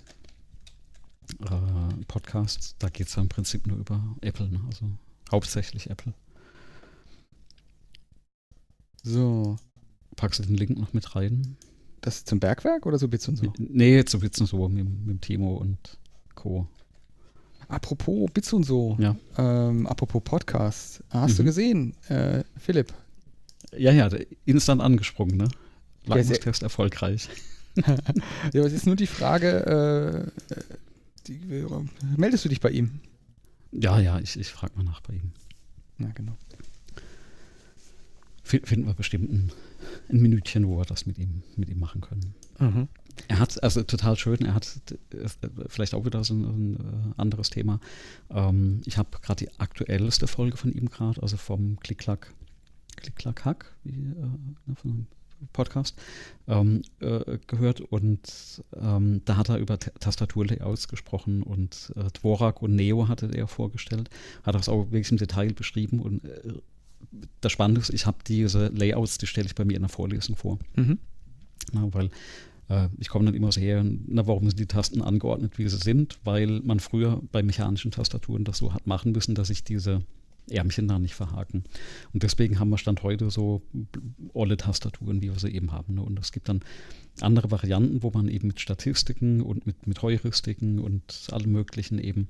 Äh, Podcast, da geht es ja im Prinzip nur über Apple, ne? also hauptsächlich Apple. So. Packst du den Link noch mit rein? Das zum Bergwerk oder so Bits und so? Nee, zu Bits und so mit, mit Timo und Co. Apropos Bits und so. Ja. Ähm, apropos Podcast. Hast mhm. du gesehen, äh, Philipp? Ja, ja, instant angesprungen, ne? Leistungstest ja, erfolgreich. ja, es ist nur die Frage, äh, die, äh, meldest du dich bei ihm? Ja, ja, ich, ich frage mal nach bei ihm. Na, genau finden wir bestimmt ein, ein, Minütchen, wo wir das mit ihm, mit ihm machen können. Mhm. Er hat, also total schön, er hat äh, vielleicht auch wieder so ein, ein äh, anderes Thema. Ähm, ich habe gerade die aktuellste Folge von ihm gerade, also vom Klick-Klack, Klick-Klack-Hack, wie, äh, ne, von Podcast, ähm, äh, gehört und ähm, da hat er über Tastaturlayouts gesprochen und äh, Dvorak und Neo hatte er vorgestellt, hat das auch wirklich im Detail beschrieben und äh, das Spannende ist, ich habe diese Layouts, die stelle ich bei mir in der Vorlesung vor. Mhm. Na, weil äh, ich komme dann immer so her, na, warum sind die Tasten angeordnet, wie sie sind? Weil man früher bei mechanischen Tastaturen das so hat machen müssen, dass sich diese Ärmchen da nicht verhaken. Und deswegen haben wir Stand heute so olle Tastaturen, wie wir sie eben haben. Ne? Und es gibt dann andere Varianten, wo man eben mit Statistiken und mit, mit Heuristiken und allem Möglichen eben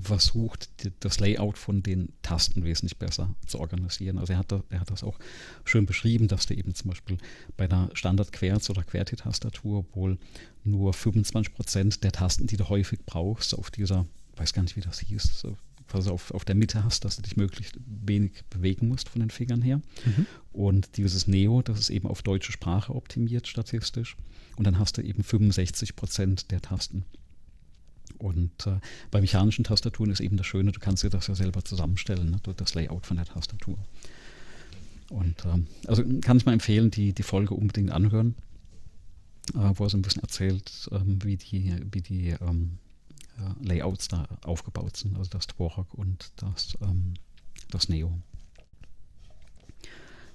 versucht, das Layout von den Tasten wesentlich besser zu organisieren. Also er hat, da, er hat das auch schön beschrieben, dass du eben zum Beispiel bei einer Standard-Querz- oder QWERTY-Tastatur wohl nur 25 Prozent der Tasten, die du häufig brauchst, auf dieser, weiß gar nicht, wie das hieß, so quasi auf, auf der Mitte hast, dass du dich möglichst wenig bewegen musst von den Fingern her. Mhm. Und dieses Neo, das ist eben auf deutsche Sprache optimiert statistisch. Und dann hast du eben 65 Prozent der Tasten und äh, bei mechanischen Tastaturen ist eben das Schöne, du kannst dir das ja selber zusammenstellen, ne? das Layout von der Tastatur. Und ähm, also kann ich mal empfehlen, die, die Folge unbedingt anhören. äh, wo er so ein bisschen erzählt, ähm, wie die, wie die ähm, äh, Layouts da aufgebaut sind, also das Dvorak und das, ähm, das Neo.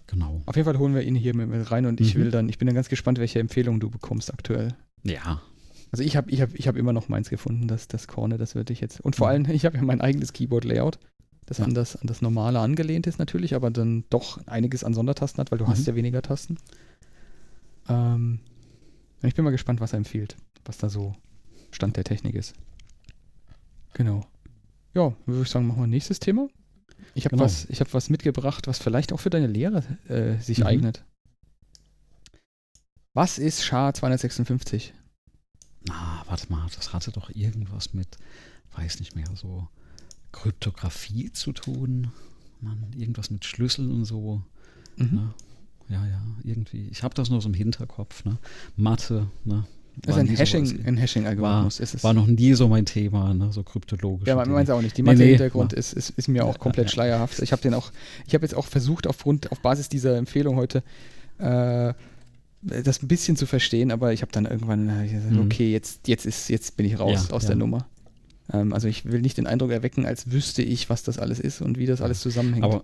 Genau. Auf jeden Fall holen wir ihn hier mit, rein und mhm. ich will dann, ich bin dann ganz gespannt, welche Empfehlungen du bekommst aktuell. Ja. Also ich habe ich hab, ich hab immer noch meins gefunden, das, das Corner, das würde ich jetzt. Und vor mhm. allem, ich habe ja mein eigenes Keyboard-Layout, das ja. an, das an das normale angelehnt ist natürlich, aber dann doch einiges an Sondertasten hat, weil du mhm. hast ja weniger Tasten. Ähm, ich bin mal gespannt, was er empfiehlt, was da so Stand der Technik ist. Genau. Ja, würde ich sagen, machen wir nächstes Thema. Ich habe genau. was, hab was mitgebracht, was vielleicht auch für deine Lehre äh, sich mhm. eignet. Was ist SHA 256? Na, warte mal, das hatte doch irgendwas mit, weiß nicht mehr, so Kryptographie zu tun. Man, irgendwas mit Schlüsseln und so. Mhm. Ne? Ja, ja, irgendwie. Ich habe das nur so im Hinterkopf. Ne? Mathe, ne? Das ist ein Hashing, so, ein Hashing-Algorithmus. War, war, noch nie so mein Thema, ne? so kryptologisch. Ja, man meint es auch nicht. Die Mathe-Hintergrund nee, nee. ist, ist, ist, mir auch komplett ja, schleierhaft. Ich habe den auch, ich habe jetzt auch versucht, aufgrund, auf Basis dieser Empfehlung heute, äh, das ein bisschen zu verstehen, aber ich habe dann irgendwann gesagt, mhm. okay, jetzt, jetzt, ist, jetzt bin ich raus ja, aus ja. der Nummer. Ähm, also ich will nicht den Eindruck erwecken, als wüsste ich, was das alles ist und wie das alles zusammenhängt. Aber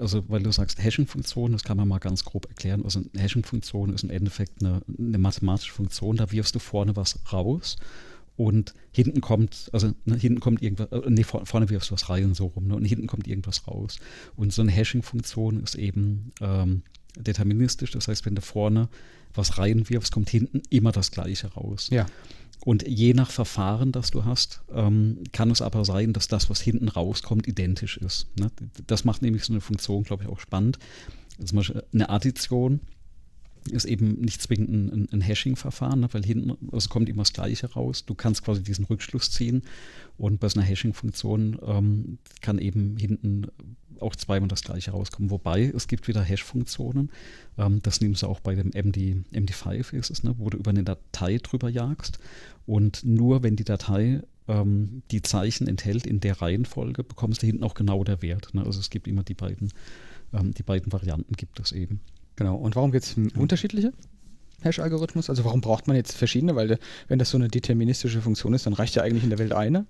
also weil du sagst Hashing-Funktion, das kann man mal ganz grob erklären. Also eine Hashing-Funktion ist im Endeffekt eine, eine, mathematische Funktion, da wirfst du vorne was raus und hinten kommt, also ne, hinten kommt irgendwas, äh, nee, vorne wirfst du was rein so rum, ne, und hinten kommt irgendwas raus. Und so eine Hashing-Funktion ist eben ähm, deterministisch, das heißt, wenn du vorne was reinwirfst, kommt hinten immer das Gleiche raus. Ja. Und je nach Verfahren, das du hast, ähm, kann es aber sein, dass das, was hinten rauskommt, identisch ist. Ne? Das macht nämlich so eine Funktion, glaube ich, auch spannend. Zum Beispiel eine Addition ist eben nicht zwingend ein, ein Hashing-Verfahren, ne? weil hinten also kommt immer das Gleiche raus. Du kannst quasi diesen Rückschluss ziehen und bei so einer Hashing-Funktion ähm, kann eben hinten auch zweimal das gleiche rauskommen. Wobei es gibt wieder Hash-Funktionen. Ähm, das nimmst du auch bei dem MD, MD5 ist es, ne, wo du über eine Datei drüber jagst. Und nur wenn die Datei ähm, die Zeichen enthält in der Reihenfolge, bekommst du hinten auch genau der Wert. Ne? Also es gibt immer die beiden, ähm, die beiden Varianten gibt es eben. Genau. Und warum gibt es unterschiedliche? Hash-Algorithmus? Also warum braucht man jetzt verschiedene? Weil wenn das so eine deterministische Funktion ist, dann reicht ja eigentlich in der Welt eine.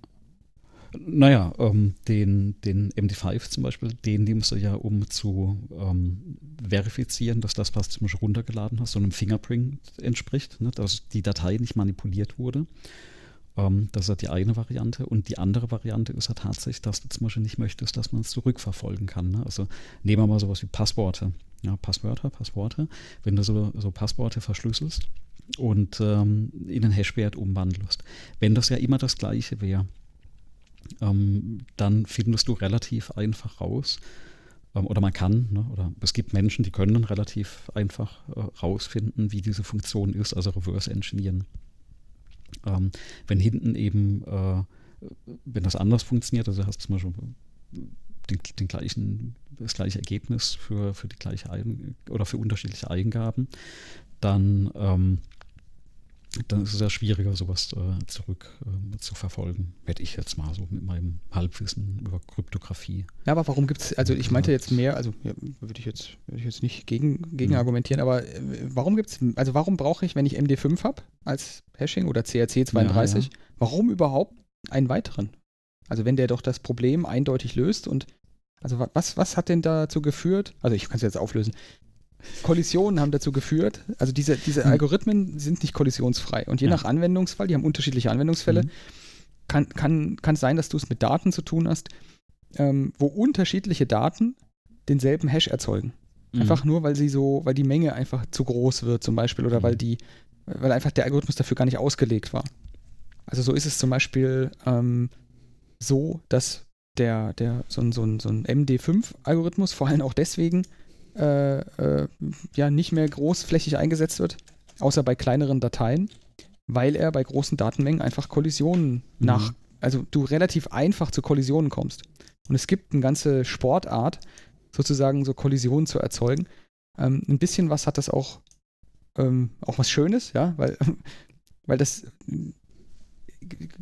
Naja, ähm, den, den MD5 zum Beispiel, den nimmst du ja, um zu ähm, verifizieren, dass das, was du zum Beispiel runtergeladen hast, so einem Fingerprint entspricht, ne, dass die Datei nicht manipuliert wurde. Ähm, das ist halt die eine Variante. Und die andere Variante ist ja halt tatsächlich, dass du zum Beispiel nicht möchtest, dass man es zurückverfolgen kann. Ne? Also nehmen wir mal sowas wie Passworte. Ja, Passwörter, Passworte. Wenn du so, so Passworte verschlüsselst und ähm, in einen Hashwert umwandelst. Wenn das ja immer das gleiche wäre, ähm, dann findest du relativ einfach raus, ähm, oder man kann, ne, oder es gibt Menschen, die können relativ einfach äh, rausfinden, wie diese Funktion ist, also Reverse Engineeren. Ähm, wenn hinten eben, äh, wenn das anders funktioniert, also hast du zum Beispiel den, den, gleichen, das gleiche Ergebnis für, für die gleiche Eigen oder für unterschiedliche Eingaben, dann ähm, dann ist es ja schwieriger, sowas äh, zurück äh, zu verfolgen. Werde ich jetzt mal so mit meinem Halbwissen über Kryptographie. Ja, aber warum gibt es, also ich meinte jetzt mehr, also ja, würde ich jetzt, würde ich jetzt nicht gegen, gegen ja. argumentieren, aber äh, warum gibt es, also warum brauche ich, wenn ich MD5 habe als Hashing oder CRC 32, ja, warum überhaupt einen weiteren? Also wenn der doch das Problem eindeutig löst und also was, was hat denn dazu geführt? Also ich kann es jetzt auflösen. Kollisionen haben dazu geführt, also diese, diese mhm. Algorithmen sind nicht kollisionsfrei. Und je ja. nach Anwendungsfall, die haben unterschiedliche Anwendungsfälle, mhm. kann, kann, kann es sein, dass du es mit Daten zu tun hast, ähm, wo unterschiedliche Daten denselben Hash erzeugen. Mhm. Einfach nur, weil sie so, weil die Menge einfach zu groß wird, zum Beispiel, oder weil mhm. die, weil einfach der Algorithmus dafür gar nicht ausgelegt war. Also so ist es zum Beispiel ähm, so, dass der, der, so ein, so ein, so ein MD5-Algorithmus vor allem auch deswegen äh, äh, ja nicht mehr großflächig eingesetzt wird, außer bei kleineren Dateien, weil er bei großen Datenmengen einfach Kollisionen mhm. nach, also du relativ einfach zu Kollisionen kommst. Und es gibt eine ganze Sportart, sozusagen so Kollisionen zu erzeugen. Ähm, ein bisschen was hat das auch, ähm, auch was Schönes, ja, weil, weil das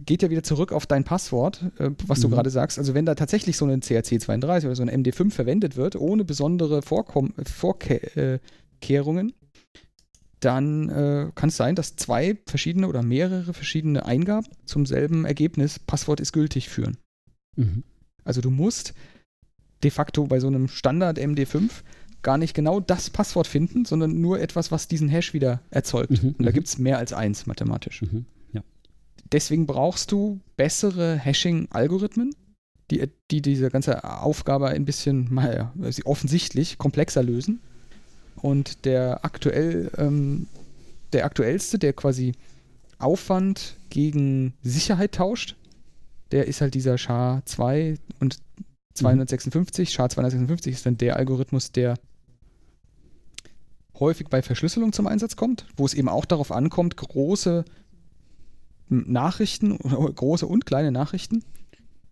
geht ja wieder zurück auf dein Passwort, äh, was mhm. du gerade sagst. Also wenn da tatsächlich so ein CRC32 oder so ein MD5 verwendet wird, ohne besondere Vorkom Vorkehrungen, dann äh, kann es sein, dass zwei verschiedene oder mehrere verschiedene Eingaben zum selben Ergebnis, Passwort ist gültig, führen. Mhm. Also du musst de facto bei so einem Standard MD5 gar nicht genau das Passwort finden, sondern nur etwas, was diesen Hash wieder erzeugt. Mhm. Und da mhm. gibt es mehr als eins mathematisch. Mhm. Deswegen brauchst du bessere Hashing-Algorithmen, die, die diese ganze Aufgabe ein bisschen mal offensichtlich komplexer lösen. Und der aktuell, ähm, der aktuellste, der quasi Aufwand gegen Sicherheit tauscht, der ist halt dieser SHA-2 und 256. Mhm. SHA-256 ist dann der Algorithmus, der häufig bei Verschlüsselung zum Einsatz kommt, wo es eben auch darauf ankommt, große Nachrichten, große und kleine Nachrichten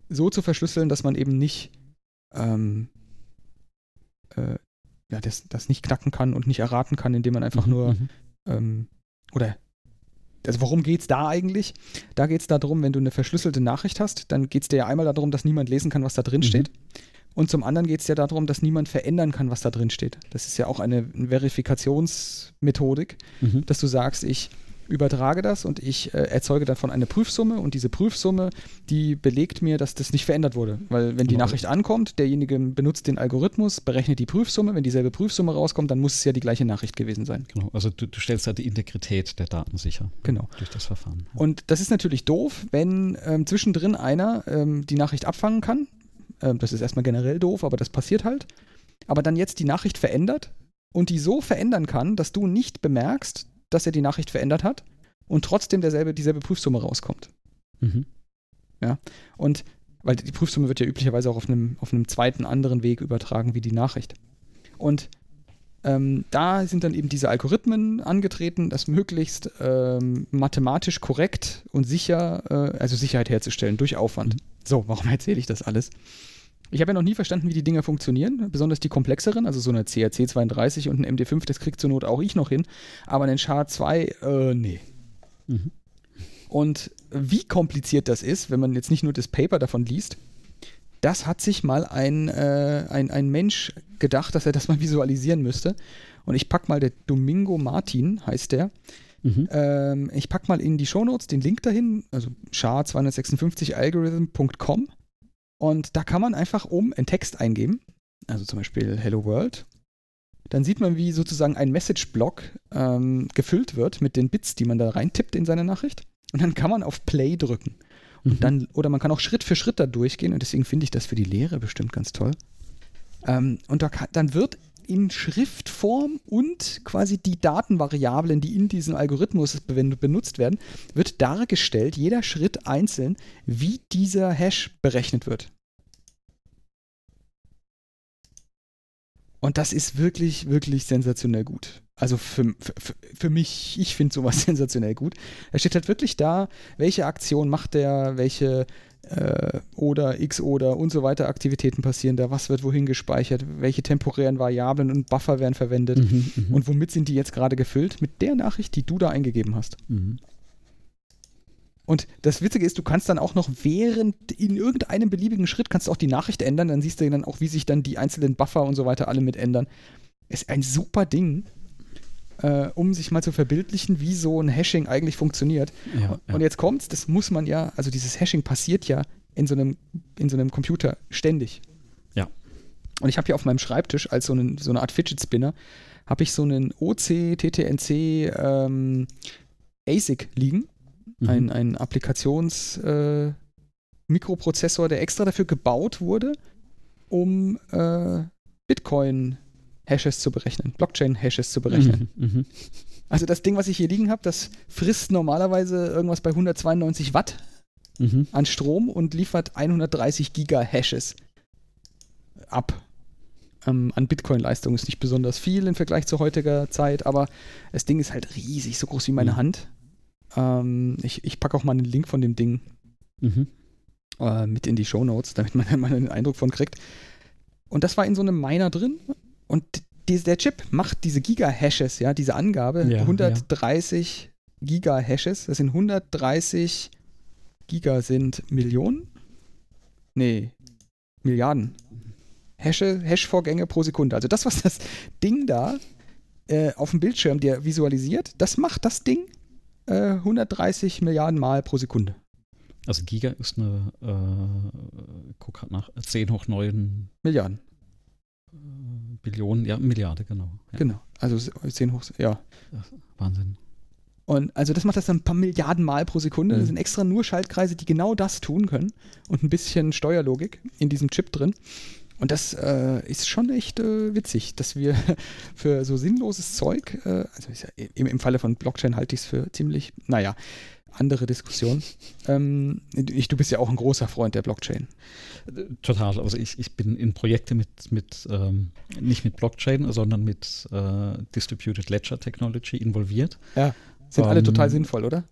so zu verschlüsseln, dass man eben nicht ähm, äh, ja, das, das nicht knacken kann und nicht erraten kann, indem man einfach mhm, nur mhm. ähm, oder also worum geht es da eigentlich? Da geht es darum, wenn du eine verschlüsselte Nachricht hast, dann geht es dir ja einmal darum, dass niemand lesen kann, was da drin mhm. steht. Und zum anderen geht es ja darum, dass niemand verändern kann, was da drin steht. Das ist ja auch eine Verifikationsmethodik, mhm. dass du sagst, ich übertrage das und ich äh, erzeuge davon eine Prüfsumme und diese Prüfsumme, die belegt mir, dass das nicht verändert wurde. Weil wenn die genau. Nachricht ankommt, derjenige benutzt den Algorithmus, berechnet die Prüfsumme, wenn dieselbe Prüfsumme rauskommt, dann muss es ja die gleiche Nachricht gewesen sein. Genau, also du, du stellst da die Integrität der Daten sicher. Genau. Durch das Verfahren. Und das ist natürlich doof, wenn ähm, zwischendrin einer ähm, die Nachricht abfangen kann. Ähm, das ist erstmal generell doof, aber das passiert halt. Aber dann jetzt die Nachricht verändert und die so verändern kann, dass du nicht bemerkst, dass er die Nachricht verändert hat und trotzdem derselbe, dieselbe Prüfsumme rauskommt. Mhm. Ja, und weil die Prüfsumme wird ja üblicherweise auch auf einem, auf einem zweiten anderen Weg übertragen wie die Nachricht. Und ähm, da sind dann eben diese Algorithmen angetreten, das möglichst ähm, mathematisch korrekt und sicher, äh, also Sicherheit herzustellen durch Aufwand. Mhm. So, warum erzähle ich das alles? Ich habe ja noch nie verstanden, wie die Dinger funktionieren, besonders die komplexeren, also so eine CRC 32 und ein MD5, das kriegt zur Not auch ich noch hin, aber einen SHA-2, äh, nee. Mhm. Und wie kompliziert das ist, wenn man jetzt nicht nur das Paper davon liest, das hat sich mal ein, äh, ein, ein Mensch gedacht, dass er das mal visualisieren müsste. Und ich packe mal, der Domingo Martin heißt der. Mhm. Ähm, ich packe mal in die Shownotes den Link dahin, also SHA-256algorithm.com. Und da kann man einfach oben einen Text eingeben, also zum Beispiel Hello World. Dann sieht man, wie sozusagen ein Message-Block ähm, gefüllt wird mit den Bits, die man da reintippt in seine Nachricht. Und dann kann man auf Play drücken. Und mhm. dann, oder man kann auch Schritt für Schritt da durchgehen. Und deswegen finde ich das für die Lehre bestimmt ganz toll. Ähm, und da kann, dann wird in Schriftform und quasi die Datenvariablen, die in diesem Algorithmus benutzt werden, wird dargestellt, jeder Schritt einzeln, wie dieser Hash berechnet wird. Und das ist wirklich, wirklich sensationell gut. Also für, für, für mich, ich finde sowas sensationell gut. Er steht halt wirklich da, welche Aktion macht der, welche äh, oder X oder und so weiter Aktivitäten passieren da, was wird wohin gespeichert, welche temporären Variablen und Buffer werden verwendet mhm, mhm, und womit sind die jetzt gerade gefüllt? Mit der Nachricht, die du da eingegeben hast. Mhm. Und das Witzige ist, du kannst dann auch noch während in irgendeinem beliebigen Schritt kannst du auch die Nachricht ändern, dann siehst du dann auch, wie sich dann die einzelnen Buffer und so weiter alle mit ändern. Ist ein super Ding äh, um sich mal zu verbildlichen, wie so ein Hashing eigentlich funktioniert. Ja, ja. Und jetzt kommt's, das muss man ja, also dieses Hashing passiert ja in so einem, in so einem Computer ständig. Ja. Und ich habe hier auf meinem Schreibtisch als so, einen, so eine Art Fidget Spinner, habe ich so einen OC, TTNC ähm, ASIC liegen. Mhm. Ein, ein Applikations- äh, Mikroprozessor, der extra dafür gebaut wurde, um äh, Bitcoin Hashes zu berechnen, Blockchain-Hashes zu berechnen. Mhm, mhm, also das Ding, was ich hier liegen habe, das frisst normalerweise irgendwas bei 192 Watt mhm. an Strom und liefert 130 Giga-Hashes ab. Ähm, an Bitcoin-Leistung ist nicht besonders viel im Vergleich zu heutiger Zeit, aber das Ding ist halt riesig, so groß wie meine mhm. Hand. Ähm, ich ich packe auch mal einen Link von dem Ding mhm. äh, mit in die Show Notes, damit man mal einen Eindruck von kriegt. Und das war in so einem Miner drin und die, der Chip macht diese Giga-Hashes, ja, diese Angabe, ja, 130 ja. Giga-Hashes, das sind 130 Giga sind Millionen? Nee, Milliarden. Hashe, Hash-Vorgänge pro Sekunde. Also das, was das Ding da äh, auf dem Bildschirm dir visualisiert, das macht das Ding äh, 130 Milliarden Mal pro Sekunde. Also Giga ist eine, äh, guck grad nach, 10 hoch 9 Milliarden. Billionen, ja, Milliarde, genau. Ja. Genau, also 10 hoch, ja. Wahnsinn. Und also das macht das dann ein paar Milliarden Mal pro Sekunde. Mhm. Das sind extra nur Schaltkreise, die genau das tun können und ein bisschen Steuerlogik in diesem Chip drin. Und das äh, ist schon echt äh, witzig, dass wir für so sinnloses Zeug, äh, also ja, im, im Falle von Blockchain halte ich es für ziemlich, naja, andere Diskussion. Ähm, ich, du bist ja auch ein großer Freund der Blockchain. Total. Also ich, ich bin in Projekte mit, mit ähm, nicht mit Blockchain, sondern mit äh, Distributed Ledger Technology involviert. Ja. Sind um, alle ähm, total sinnvoll, oder?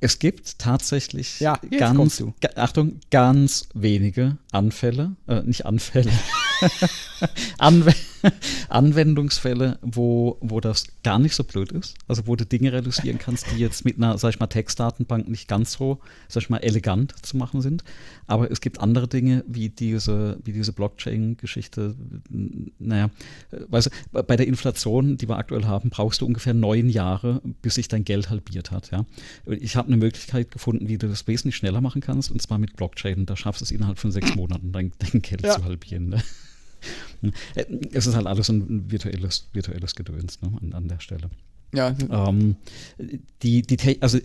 Es gibt tatsächlich ja, ganz, Achtung, ganz wenige Anfälle, äh, nicht Anfälle, Anw Anwendungsfälle, wo, wo das gar nicht so blöd ist. Also wo du Dinge realisieren kannst, die jetzt mit einer, sag ich mal, Textdatenbank nicht ganz so, sag ich mal, elegant zu machen sind. Aber es gibt andere Dinge, wie diese, wie diese Blockchain-Geschichte. Naja, weißt du, bei der Inflation, die wir aktuell haben, brauchst du ungefähr neun Jahre, bis sich dein Geld halbiert hat. Ja? Ich habe eine Möglichkeit gefunden, wie du das wesentlich schneller machen kannst, und zwar mit Blockchain. Da schaffst du es innerhalb von sechs Monaten, dein, dein Geld ja. zu halbieren. Ne? Es ist halt alles ein virtuelles, virtuelles Gedöns ne, an, an der Stelle. Ja. Ähm, die, die, also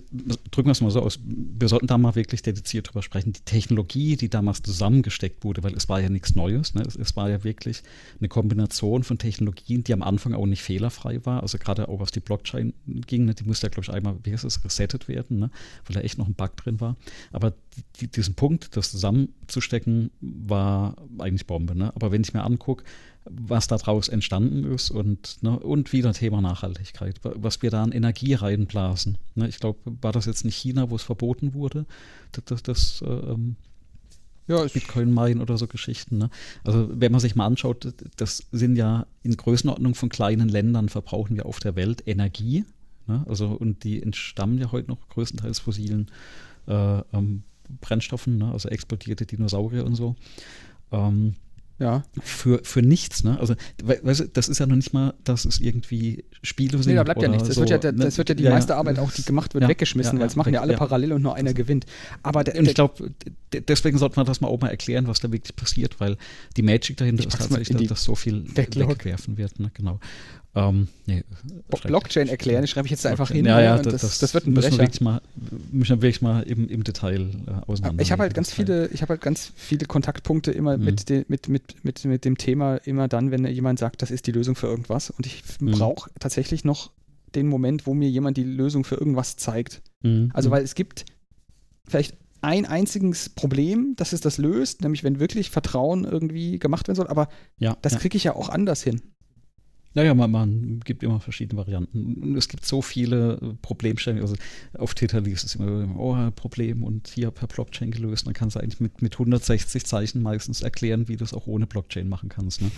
drücken wir es mal so aus, wir sollten da mal wirklich dediziert drüber sprechen. Die Technologie, die damals zusammengesteckt wurde, weil es war ja nichts Neues, ne? es, es, war ja wirklich eine Kombination von Technologien, die am Anfang auch nicht fehlerfrei war. Also gerade auch was die Blockchain ging, ne? die musste ja, glaube ich, einmal, wie heißt es, resettet werden, ne? weil da echt noch ein Bug drin war. Aber die, diesen Punkt, das zusammenzustecken, war eigentlich Bombe. Ne? Aber wenn ich mir angucke, was daraus entstanden ist und, ne, und wieder Thema Nachhaltigkeit, was wir da an Energie reinblasen. Ne, ich glaube, war das jetzt nicht China, wo es verboten wurde, das, das, das ähm, ja, Bitcoin-Mine oder so Geschichten. Ne? Also wenn man sich mal anschaut, das sind ja in Größenordnung von kleinen Ländern verbrauchen wir auf der Welt Energie. Ne? Also und die entstammen ja heute noch größtenteils fossilen äh, ähm, Brennstoffen, ne? also explodierte Dinosaurier und so. Ähm, ja. Für, für nichts, ne? Also, weißt du, das ist ja noch nicht mal, dass es irgendwie Spiele sind. Nee, da bleibt ja nichts. Das, so, wird, ja, das ne? wird ja die ja, meiste Arbeit auch, die gemacht wird, ja, weggeschmissen, weil es machen ja alle parallel und nur einer gewinnt. Aber der, und ich glaube, deswegen sollte man das mal auch mal erklären, was da wirklich passiert, weil die Magic dahinter ist tatsächlich, dass so viel Backlog. wegwerfen wird. Ne? Genau. Ähm, nee, Blockchain erklären, schreibe ich jetzt einfach hin. Ja, ja, das, das, das, wird ein Brecher. Müssen wir mal, müssen wir wirklich mal im, im Detail äh, auseinander. Ich habe halt ganz viele, ich habe halt ganz viele Kontaktpunkte immer mhm. mit, de, mit, mit, mit, mit dem Thema, immer dann, wenn jemand sagt, das ist die Lösung für irgendwas. Und ich mhm. brauche tatsächlich noch den Moment, wo mir jemand die Lösung für irgendwas zeigt. Mhm. Also, mhm. weil es gibt vielleicht ein einziges Problem, das es das löst, nämlich wenn wirklich Vertrauen irgendwie gemacht werden soll, aber ja, das ja. kriege ich ja auch anders hin. Naja, man, man gibt immer verschiedene Varianten. Es gibt so viele Problemstellungen. Also auf Twitter liest es immer, oh, Problem und hier per Blockchain gelöst. Dann kannst du eigentlich mit, mit 160 Zeichen meistens erklären, wie du es auch ohne Blockchain machen kannst. Ne?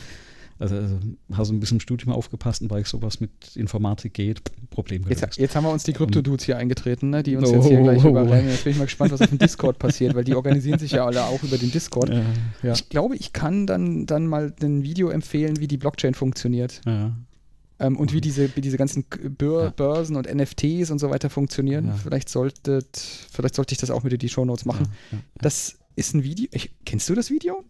Also, also hast du ein bisschen im Studium aufgepasst und weil sowas mit Informatik geht, Problem gelöst. Jetzt, jetzt haben wir uns die Krypto-Dudes hier eingetreten, ne, die uns oh, jetzt hier gleich oh, überrennen. Jetzt bin ich mal gespannt, was auf dem Discord passiert, weil die organisieren sich ja alle auch über den Discord. Ja, ja. Ich glaube, ich kann dann, dann mal ein Video empfehlen, wie die Blockchain funktioniert. Ja. Ähm, und wie diese, wie diese ganzen Bör Börsen und NFTs und so weiter funktionieren. Vielleicht, solltet, vielleicht sollte ich das auch mit in die Shownotes machen. Das ist ein Video. Ich, kennst du das Video?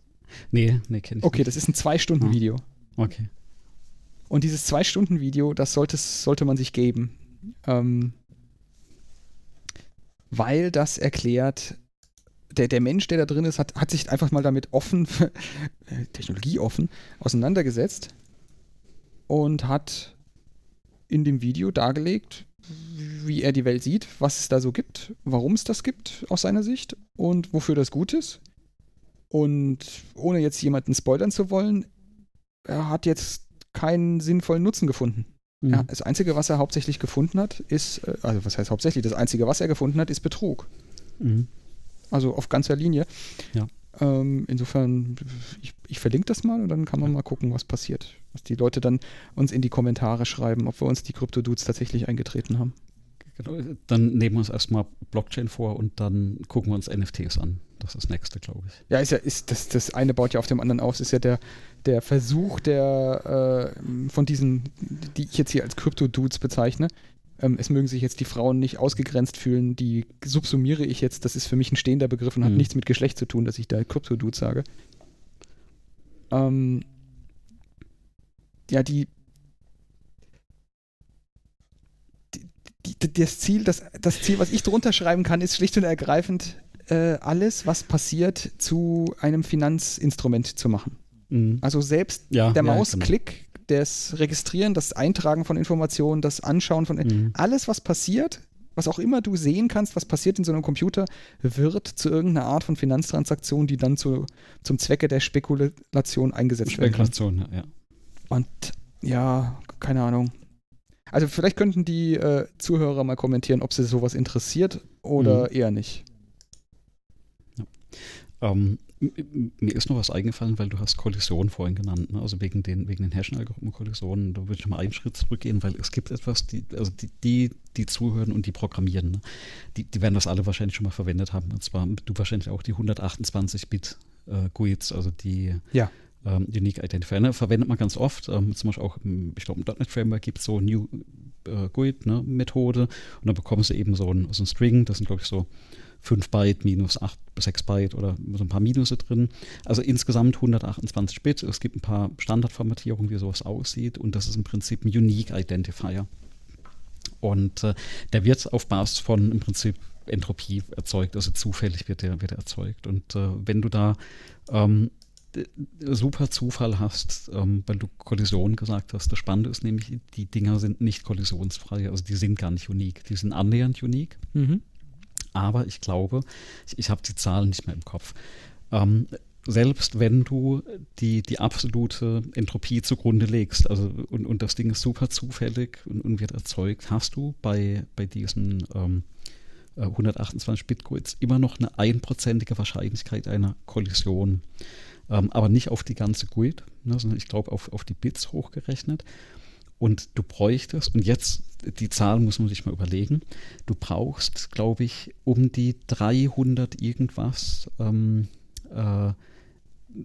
Nee, nee, kenn ich Okay, nicht. das ist ein Zwei-Stunden-Video. Okay. Und dieses Zwei-Stunden-Video, das sollte, sollte man sich geben. Ähm, weil das erklärt, der, der Mensch, der da drin ist, hat, hat sich einfach mal damit offen, äh, Technologie offen, auseinandergesetzt und hat in dem Video dargelegt, wie er die Welt sieht, was es da so gibt, warum es das gibt aus seiner Sicht und wofür das gut ist. Und ohne jetzt jemanden spoilern zu wollen, er hat jetzt keinen sinnvollen Nutzen gefunden. Mhm. Ja, das Einzige, was er hauptsächlich gefunden hat, ist, äh, also was heißt hauptsächlich, das Einzige, was er gefunden hat, ist Betrug. Mhm. Also auf ganzer Linie. Ja. Ähm, insofern, ich, ich, verlinke das mal und dann kann man ja. mal gucken, was passiert. Was die Leute dann uns in die Kommentare schreiben, ob wir uns die Krypto-Dudes tatsächlich eingetreten haben. Genau, dann nehmen wir uns erstmal Blockchain vor und dann gucken wir uns NFTs an. Das ist das nächste, glaube ich. Ja, ist ja, ist das, das eine baut ja auf dem anderen auf. Es ist ja der, der Versuch der äh, von diesen, die ich jetzt hier als Krypto-Dudes bezeichne. Ähm, es mögen sich jetzt die Frauen nicht ausgegrenzt fühlen, die subsumiere ich jetzt. Das ist für mich ein stehender Begriff und mhm. hat nichts mit Geschlecht zu tun, dass ich da Krypto-Dude sage. Ähm, ja, die, das Ziel, das, das Ziel, was ich drunter schreiben kann, ist schlicht und ergreifend, äh, alles, was passiert, zu einem Finanzinstrument zu machen. Mhm. Also selbst ja, der ja, Mausklick, genau. das Registrieren, das Eintragen von Informationen, das Anschauen von mhm. alles, was passiert, was auch immer du sehen kannst, was passiert in so einem Computer, wird zu irgendeiner Art von Finanztransaktion, die dann zu, zum Zwecke der Spekulation eingesetzt Spekulation, werden ja. Und ja, keine Ahnung. Also vielleicht könnten die äh, Zuhörer mal kommentieren, ob sie sowas interessiert oder mhm. eher nicht. Ähm, mir ist noch was eingefallen, weil du hast Kollision vorhin genannt, ne? also wegen den, wegen den Hashing-Algorithmen-Kollisionen, da würde ich mal einen Schritt zurückgehen, weil es gibt etwas, die, also die, die, die zuhören und die programmieren, ne? die, die werden das alle wahrscheinlich schon mal verwendet haben, und zwar du wahrscheinlich auch die 128-Bit äh, also die ja. ähm, Unique Identifier, ne? verwendet man ganz oft, ähm, zum Beispiel auch, im, ich glaube im .NET Framework gibt es so New äh, GUID ne? Methode und dann bekommst du eben so ein, so ein String, das sind glaube ich so 5 Byte minus 8, 6 Byte oder so ein paar Minusse drin. Also insgesamt 128 Bit. Es gibt ein paar Standardformatierungen, wie sowas aussieht und das ist im Prinzip ein Unique Identifier. Und äh, der wird auf Basis von im Prinzip Entropie erzeugt, also zufällig wird der, wird er erzeugt. Und äh, wenn du da ähm, super Zufall hast, ähm, weil du Kollision gesagt hast. Das Spannende ist nämlich, die Dinger sind nicht kollisionsfrei, also die sind gar nicht unique. Die sind annähernd unique. Mhm aber ich glaube, ich, ich habe die Zahlen nicht mehr im Kopf. Ähm, selbst wenn du die, die absolute Entropie zugrunde legst, also und, und das Ding ist super zufällig und, und wird erzeugt, hast du bei, bei diesen ähm, 128 Bitcoins immer noch eine einprozentige Wahrscheinlichkeit einer Kollision. Ähm, aber nicht auf die ganze GUID, ne, sondern ich glaube auf, auf die Bits hochgerechnet. Und du bräuchtest, und jetzt die Zahl muss man sich mal überlegen, du brauchst, glaube ich, um die 300 irgendwas, ähm, äh,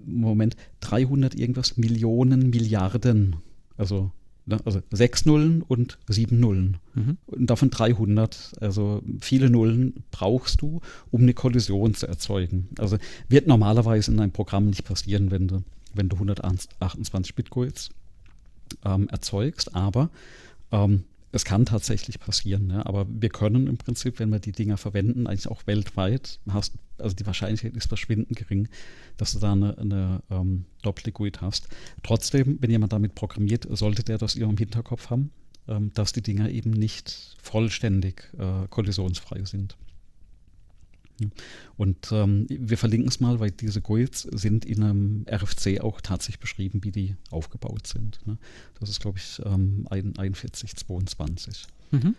Moment, 300 irgendwas Millionen Milliarden, also ne, also sechs Nullen und sieben Nullen. Mhm. Und davon 300, also viele Nullen brauchst du, um eine Kollision zu erzeugen. Also wird normalerweise in einem Programm nicht passieren, wenn du, wenn du 128 Bitcoins ähm, erzeugst, aber ähm, es kann tatsächlich passieren, ne? aber wir können im Prinzip, wenn wir die Dinger verwenden, eigentlich auch weltweit, hast, also die Wahrscheinlichkeit ist verschwindend gering, dass du da eine, eine ähm, Doppelliquid hast. Trotzdem, wenn jemand damit programmiert, sollte der das immer im Hinterkopf haben, ähm, dass die Dinger eben nicht vollständig äh, kollisionsfrei sind. Und ähm, wir verlinken es mal, weil diese GUIDs sind in einem RFC auch tatsächlich beschrieben, wie die aufgebaut sind. Ne? Das ist, glaube ich, ähm, 4122. Mhm.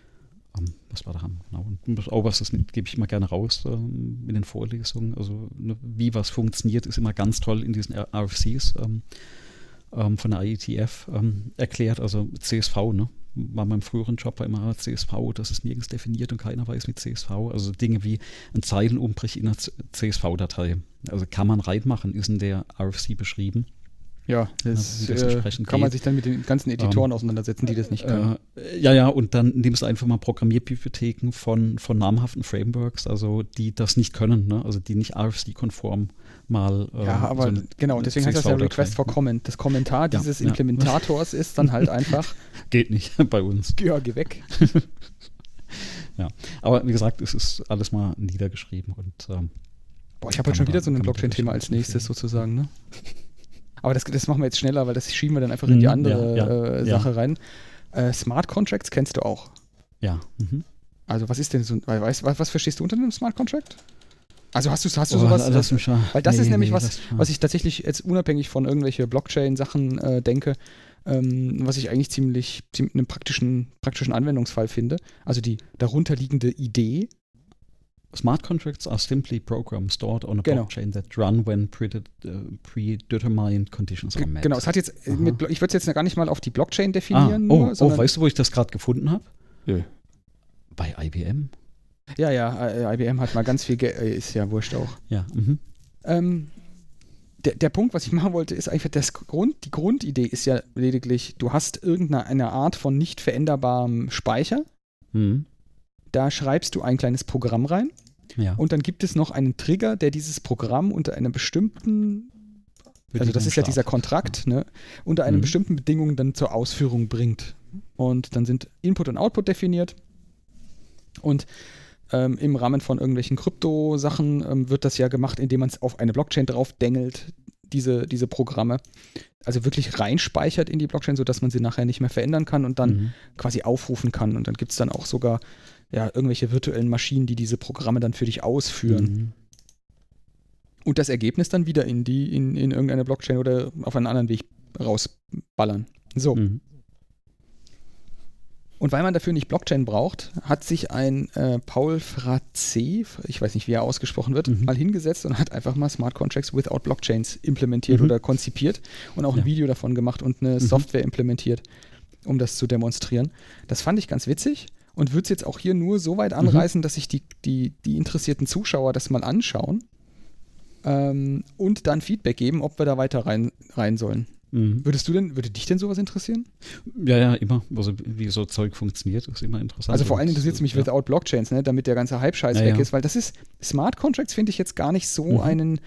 Ähm, was war da haben? Genau. Und auch was das gebe ich immer gerne raus ähm, in den Vorlesungen. Also ne, wie was funktioniert, ist immer ganz toll in diesen RFCs ähm, ähm, von der IETF erklärt. Also CSV, ne? War meinem früheren Job war immer CSV, das ist nirgends definiert und keiner weiß mit CSV. Also Dinge wie ein Zeilenumbrich in einer CSV-Datei. Also kann man reinmachen, ist in der RFC beschrieben. Ja, das, das äh, kann geht. man sich dann mit den ganzen Editoren ähm, auseinandersetzen, die das nicht können. Äh, ja, ja, und dann nimmst du einfach mal Programmierbibliotheken von, von namhaften Frameworks, also die das nicht können, ne? also die nicht RFC-konform mal. Äh, ja, aber so genau, deswegen heißt das ja Request for Comment. Das Kommentar dieses ja. Implementators ist dann halt einfach. Geht nicht bei uns. Ja, geh weg. ja, aber wie gesagt, es ist alles mal niedergeschrieben und. Ähm, Boah, ich habe heute schon wieder so ein Blockchain-Thema als nächstes sozusagen, ne? Aber das, das machen wir jetzt schneller, weil das schieben wir dann einfach in die mhm, andere ja, äh, Sache rein. Äh, Smart Contracts kennst du auch. Ja. Mhm. Also was ist denn so, weißt, was, was verstehst du unter einem Smart Contract? Also hast du, hast du oh, sowas? Lass mich mal. Weil das nee, ist nämlich nee, was, was ich tatsächlich jetzt unabhängig von irgendwelche Blockchain-Sachen äh, denke, ähm, was ich eigentlich ziemlich, ziemlich einen praktischen, praktischen Anwendungsfall finde. Also die darunterliegende Idee Smart contracts are simply programs stored on a genau. blockchain that run when uh, predetermined conditions are met. Genau, es hat jetzt, mit, ich würde es jetzt gar nicht mal auf die Blockchain definieren. Ah, oh, nur, oh, weißt du, wo ich das gerade gefunden habe? Ja. Bei IBM. Ja, ja, IBM hat mal ganz viel Geld, ist ja wurscht auch. Ja. Mhm. Ähm, der, der Punkt, was ich machen wollte, ist einfach das Grund, die Grundidee ist ja lediglich, du hast irgendeine Art von nicht veränderbarem Speicher. Mhm. Da schreibst du ein kleines Programm rein. Ja. Und dann gibt es noch einen Trigger, der dieses Programm unter einer bestimmten, also das ist ja dieser Kontrakt, ja. ne, unter einer mhm. bestimmten Bedingung dann zur Ausführung bringt. Und dann sind Input und Output definiert. Und ähm, im Rahmen von irgendwelchen Krypto-Sachen ähm, wird das ja gemacht, indem man es auf eine Blockchain drauf dengelt, diese, diese Programme. Also wirklich reinspeichert in die Blockchain, sodass man sie nachher nicht mehr verändern kann und dann mhm. quasi aufrufen kann. Und dann gibt es dann auch sogar ja, irgendwelche virtuellen Maschinen, die diese Programme dann für dich ausführen. Mhm. Und das Ergebnis dann wieder in die, in, in irgendeine Blockchain oder auf einen anderen Weg rausballern. So. Mhm. Und weil man dafür nicht Blockchain braucht, hat sich ein äh, Paul Frazé, ich weiß nicht, wie er ausgesprochen wird, mhm. mal hingesetzt und hat einfach mal Smart Contracts without Blockchains implementiert mhm. oder konzipiert und auch ja. ein Video davon gemacht und eine mhm. Software implementiert, um das zu demonstrieren. Das fand ich ganz witzig und würde es jetzt auch hier nur so weit mhm. anreißen, dass sich die, die, die interessierten Zuschauer das mal anschauen ähm, und dann Feedback geben, ob wir da weiter rein, rein sollen. Mhm. Würdest du denn, würde dich denn sowas interessieren? Ja, ja, immer. Also, wie so Zeug funktioniert, ist immer interessant. Also vor allem interessiert es mich ja. without Blockchains, ne, damit der ganze Hype-Scheiß ja, weg ja. ist, weil das ist, Smart Contracts finde ich jetzt gar nicht so mhm. einen,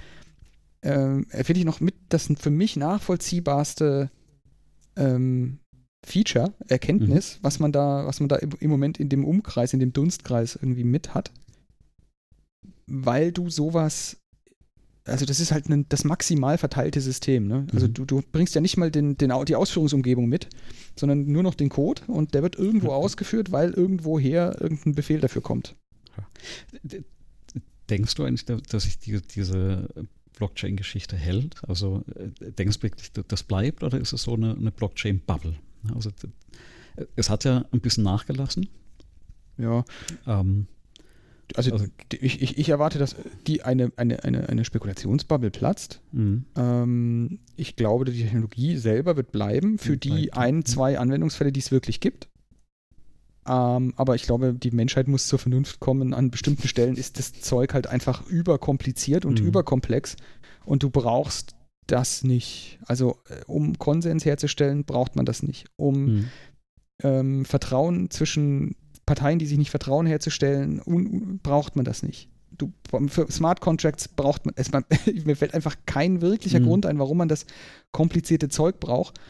äh, finde ich noch mit das für mich nachvollziehbarste ähm, Feature, Erkenntnis, mhm. was man da, was man da im Moment in dem Umkreis, in dem Dunstkreis irgendwie mit hat. Weil du sowas also das ist halt ein, das maximal verteilte System. Ne? Also mhm. du, du bringst ja nicht mal den, den, die Ausführungsumgebung mit, sondern nur noch den Code und der wird irgendwo mhm. ausgeführt, weil irgendwoher irgendein Befehl dafür kommt. Denkst du eigentlich, dass sich die, diese Blockchain-Geschichte hält? Also äh, denkst du wirklich, das bleibt oder ist es so eine, eine Blockchain-Bubble? Also es hat ja ein bisschen nachgelassen. Ja. Ähm, also, also ich, ich, ich, erwarte, dass die eine, eine, eine, eine Spekulationsbubble platzt. Mhm. Ähm, ich glaube, die Technologie selber wird bleiben für die ein, zwei Anwendungsfälle, die es wirklich gibt. Ähm, aber ich glaube, die Menschheit muss zur Vernunft kommen. An bestimmten Stellen ist das Zeug halt einfach überkompliziert und mhm. überkomplex. Und du brauchst das nicht. Also, äh, um Konsens herzustellen, braucht man das nicht. Um mhm. ähm, Vertrauen zwischen Parteien, die sich nicht vertrauen, herzustellen, braucht man das nicht. Du, für Smart Contracts braucht man es. mir fällt einfach kein wirklicher mhm. Grund ein, warum man das komplizierte Zeug braucht.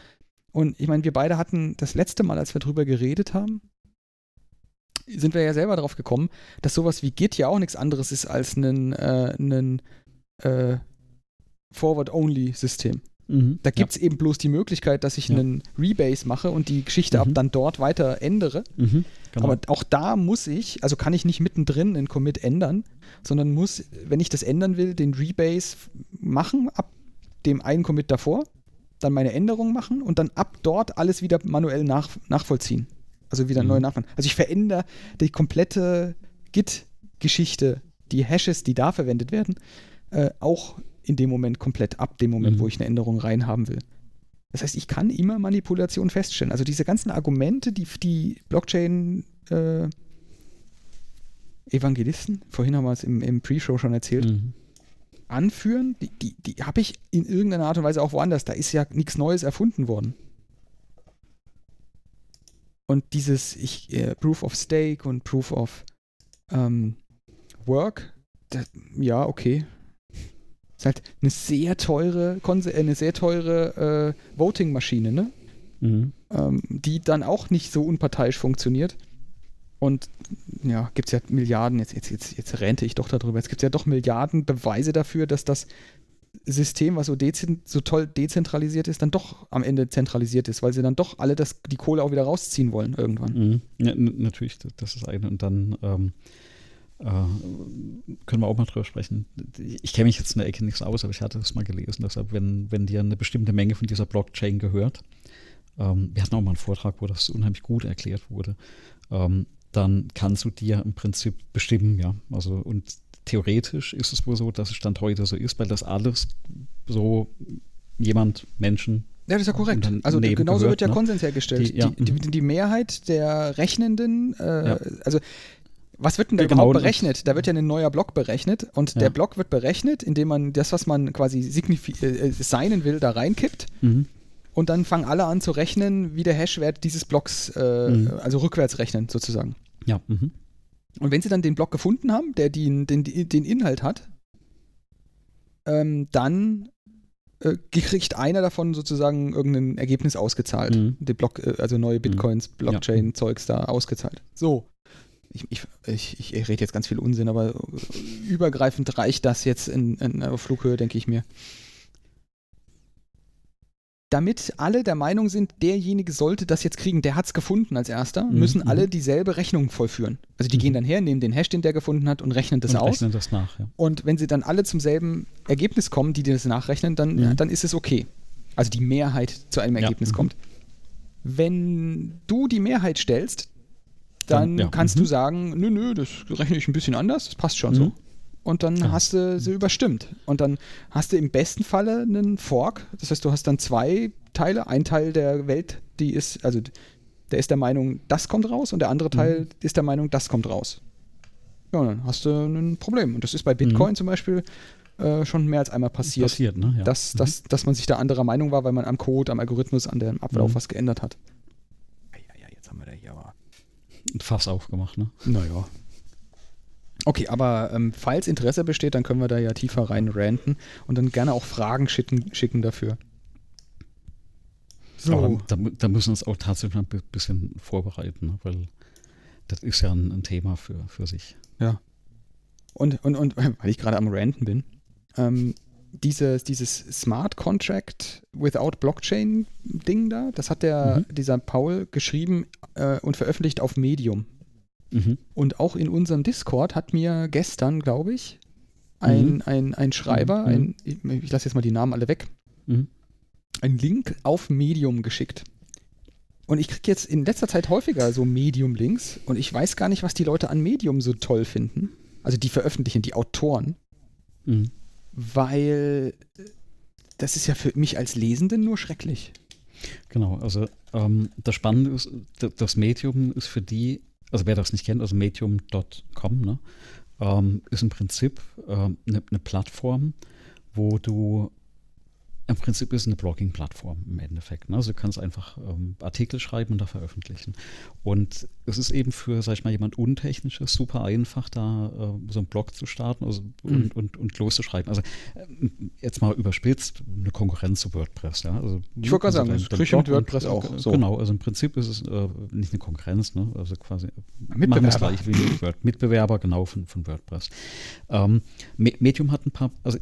Und ich meine, wir beide hatten das letzte Mal, als wir drüber geredet haben, sind wir ja selber darauf gekommen, dass sowas wie Git ja auch nichts anderes ist als ein, äh, äh, Forward-Only-System. Mhm, da gibt es ja. eben bloß die Möglichkeit, dass ich ja. einen Rebase mache und die Geschichte mhm. ab dann dort weiter ändere. Mhm, genau. Aber auch da muss ich, also kann ich nicht mittendrin einen Commit ändern, sondern muss, wenn ich das ändern will, den Rebase machen ab dem einen Commit davor, dann meine Änderungen machen und dann ab dort alles wieder manuell nach, nachvollziehen. Also wieder mhm. neu nachmachen. Also ich verändere die komplette Git-Geschichte, die Hashes, die da verwendet werden, äh, auch in dem Moment komplett ab, dem Moment, mhm. wo ich eine Änderung reinhaben will. Das heißt, ich kann immer Manipulation feststellen. Also diese ganzen Argumente, die die Blockchain äh, Evangelisten, vorhin haben wir es im, im Pre-Show schon erzählt, mhm. anführen, die, die, die habe ich in irgendeiner Art und Weise auch woanders. Da ist ja nichts Neues erfunden worden. Und dieses ich, äh, Proof of Stake und Proof of ähm, Work, das, ja, okay, ist halt eine sehr teure, äh, eine sehr teure äh, Voting-Maschine, ne? Mhm. Ähm, die dann auch nicht so unparteiisch funktioniert. Und ja, gibt es ja Milliarden, jetzt, jetzt, jetzt, jetzt rente ich doch darüber, jetzt gibt es ja doch Milliarden Beweise dafür, dass das System, was so, so, toll dezentralisiert ist, dann doch am Ende zentralisiert ist, weil sie dann doch alle das, die Kohle auch wieder rausziehen wollen irgendwann. Mhm. Ja, natürlich, das ist eine. Und dann ähm, äh, können wir auch mal drüber sprechen. Ich kenne mich jetzt in der Ecke nichts aus, aber ich hatte das mal gelesen. Deshalb, wenn, wenn dir eine bestimmte Menge von dieser Blockchain gehört, ähm, wir hatten auch mal einen Vortrag, wo das unheimlich gut erklärt wurde, ähm, dann kannst du dir im Prinzip bestimmen, ja. Also und theoretisch ist es wohl so, dass es Stand heute so ist, weil das alles so jemand, Menschen, ja, das ist ja korrekt. Also genauso gehört, wird ja ne? Konsens hergestellt. Die, ja. die, die, die, Mehrheit der Rechnenden, äh, ja. also Was wird denn da genau, überhaupt berechnet? Da wird ja ein neuer Block berechnet und ja. der Block wird berechnet, indem man das, was man quasi äh, äh, sein will, da reinkippt. Mhm. Und dann fangen alle an zu rechnen, wie der Hashwert dieses Blocks, äh, mhm. also rückwärts rechnen sozusagen. Ja. Mhm. Und wenn sie dann den Block gefunden haben, der den, den, den Inhalt hat, ähm, dann äh, kriegt einer davon sozusagen irgendein Ergebnis ausgezahlt. Mhm. Den Block, äh, also neue mhm. Bitcoins, Blockchain-Zeugs da ausgezahlt. So. Ich, ich, ich, ich, rede jetzt ganz viel Unsinn, aber übergreifend reicht das jetzt in, in, Flughöhe, denke ich mir damit alle der Meinung sind, derjenige sollte das jetzt kriegen, der hat es gefunden als erster, mhm. müssen alle dieselbe Rechnung vollführen. Also die mhm. gehen dann her, nehmen den Hash, den der gefunden hat und rechnen das und aus. Rechnen das nach, ja. Und wenn sie dann alle zum selben Ergebnis kommen, die das nachrechnen, dann, mhm. dann ist es okay. Also die Mehrheit zu einem Ergebnis ja. Mhm. kommt. Wenn du die Mehrheit stellst, dann, dann ja. kannst du mhm. sagen, nö, nö, das rechne ich ein bisschen anders, das passt schon so und dann ja. hast du sie überstimmt. Und dann hast du im besten Falle einen Fork. Das heißt, du hast dann zwei Teile. Ein Teil der Welt, die ist, also der ist der Meinung, das kommt raus und der andere Teil mhm. ist der Meinung, das kommt raus. Ja, und dann hast du ein Problem. Und das ist bei Bitcoin mhm. zum Beispiel äh, schon mehr als einmal passiert. Passiert, ne? Ja. Dass, mhm. dass, dass man sich da anderer Meinung war, weil man am Code, am Algorithmus, an dem Ablauf mhm. was geändert hat. Ja, ja, jetzt haben wir da hier aber ein Fass aufgemacht, ne? Naja. Okay, aber ähm, falls Interesse besteht, dann können wir da ja tiefer rein ranten und dann gerne auch Fragen schicken, schicken dafür. So. Aber da, da, müssen wir uns auch tatsächlich ein bisschen vorbereiten, ne? weil das ist ja ein, ein, Thema für, für sich. Ja. Und, und, und weil ich gerade am Ranten bin, ähm, dieses, dieses Smart Contract without Blockchain Ding da, das hat der, mhm. dieser Paul geschrieben äh, und veröffentlicht auf Medium. Mhm. Und auch in unserem Discord hat mir gestern, glaube ich, ein, mhm. ein, ein Schreiber, mhm. ein, ich, ich lasse jetzt mal die Namen alle weg, mhm. einen Link auf Medium geschickt. Und ich kriege jetzt in letzter Zeit häufiger so Medium-Links und ich weiß gar nicht, was die Leute an Medium so toll finden. Also die veröffentlichen, die Autoren. Mhm. Weil das ist ja für mich als Lesenden nur schrecklich. Genau, also ähm, das Spannende ist, das Medium ist für die also wer das nicht kennt, also medium.com, ne, ähm, ist im Prinzip eine ähm, ne, ne Plattform, wo du im Prinzip ist es eine Blogging-Plattform im Endeffekt. Ne? Also du kannst einfach ähm, Artikel schreiben und da veröffentlichen. Und es ist eben für, sag ich mal, jemand Untechnisches super einfach, da äh, so einen Blog zu starten also, mhm. und, und, und loszuschreiben. Also äh, jetzt mal überspitzt, eine Konkurrenz zu WordPress. Ja? Also, ich wollte gerade sagen, das kriege mit WordPress auch. Äh, so. Genau, also im Prinzip ist es äh, nicht eine Konkurrenz, ne? also quasi Mitbewerber. gleich wie Word. Mitbewerber, genau, von, von WordPress. Ähm, Medium hat ein paar, also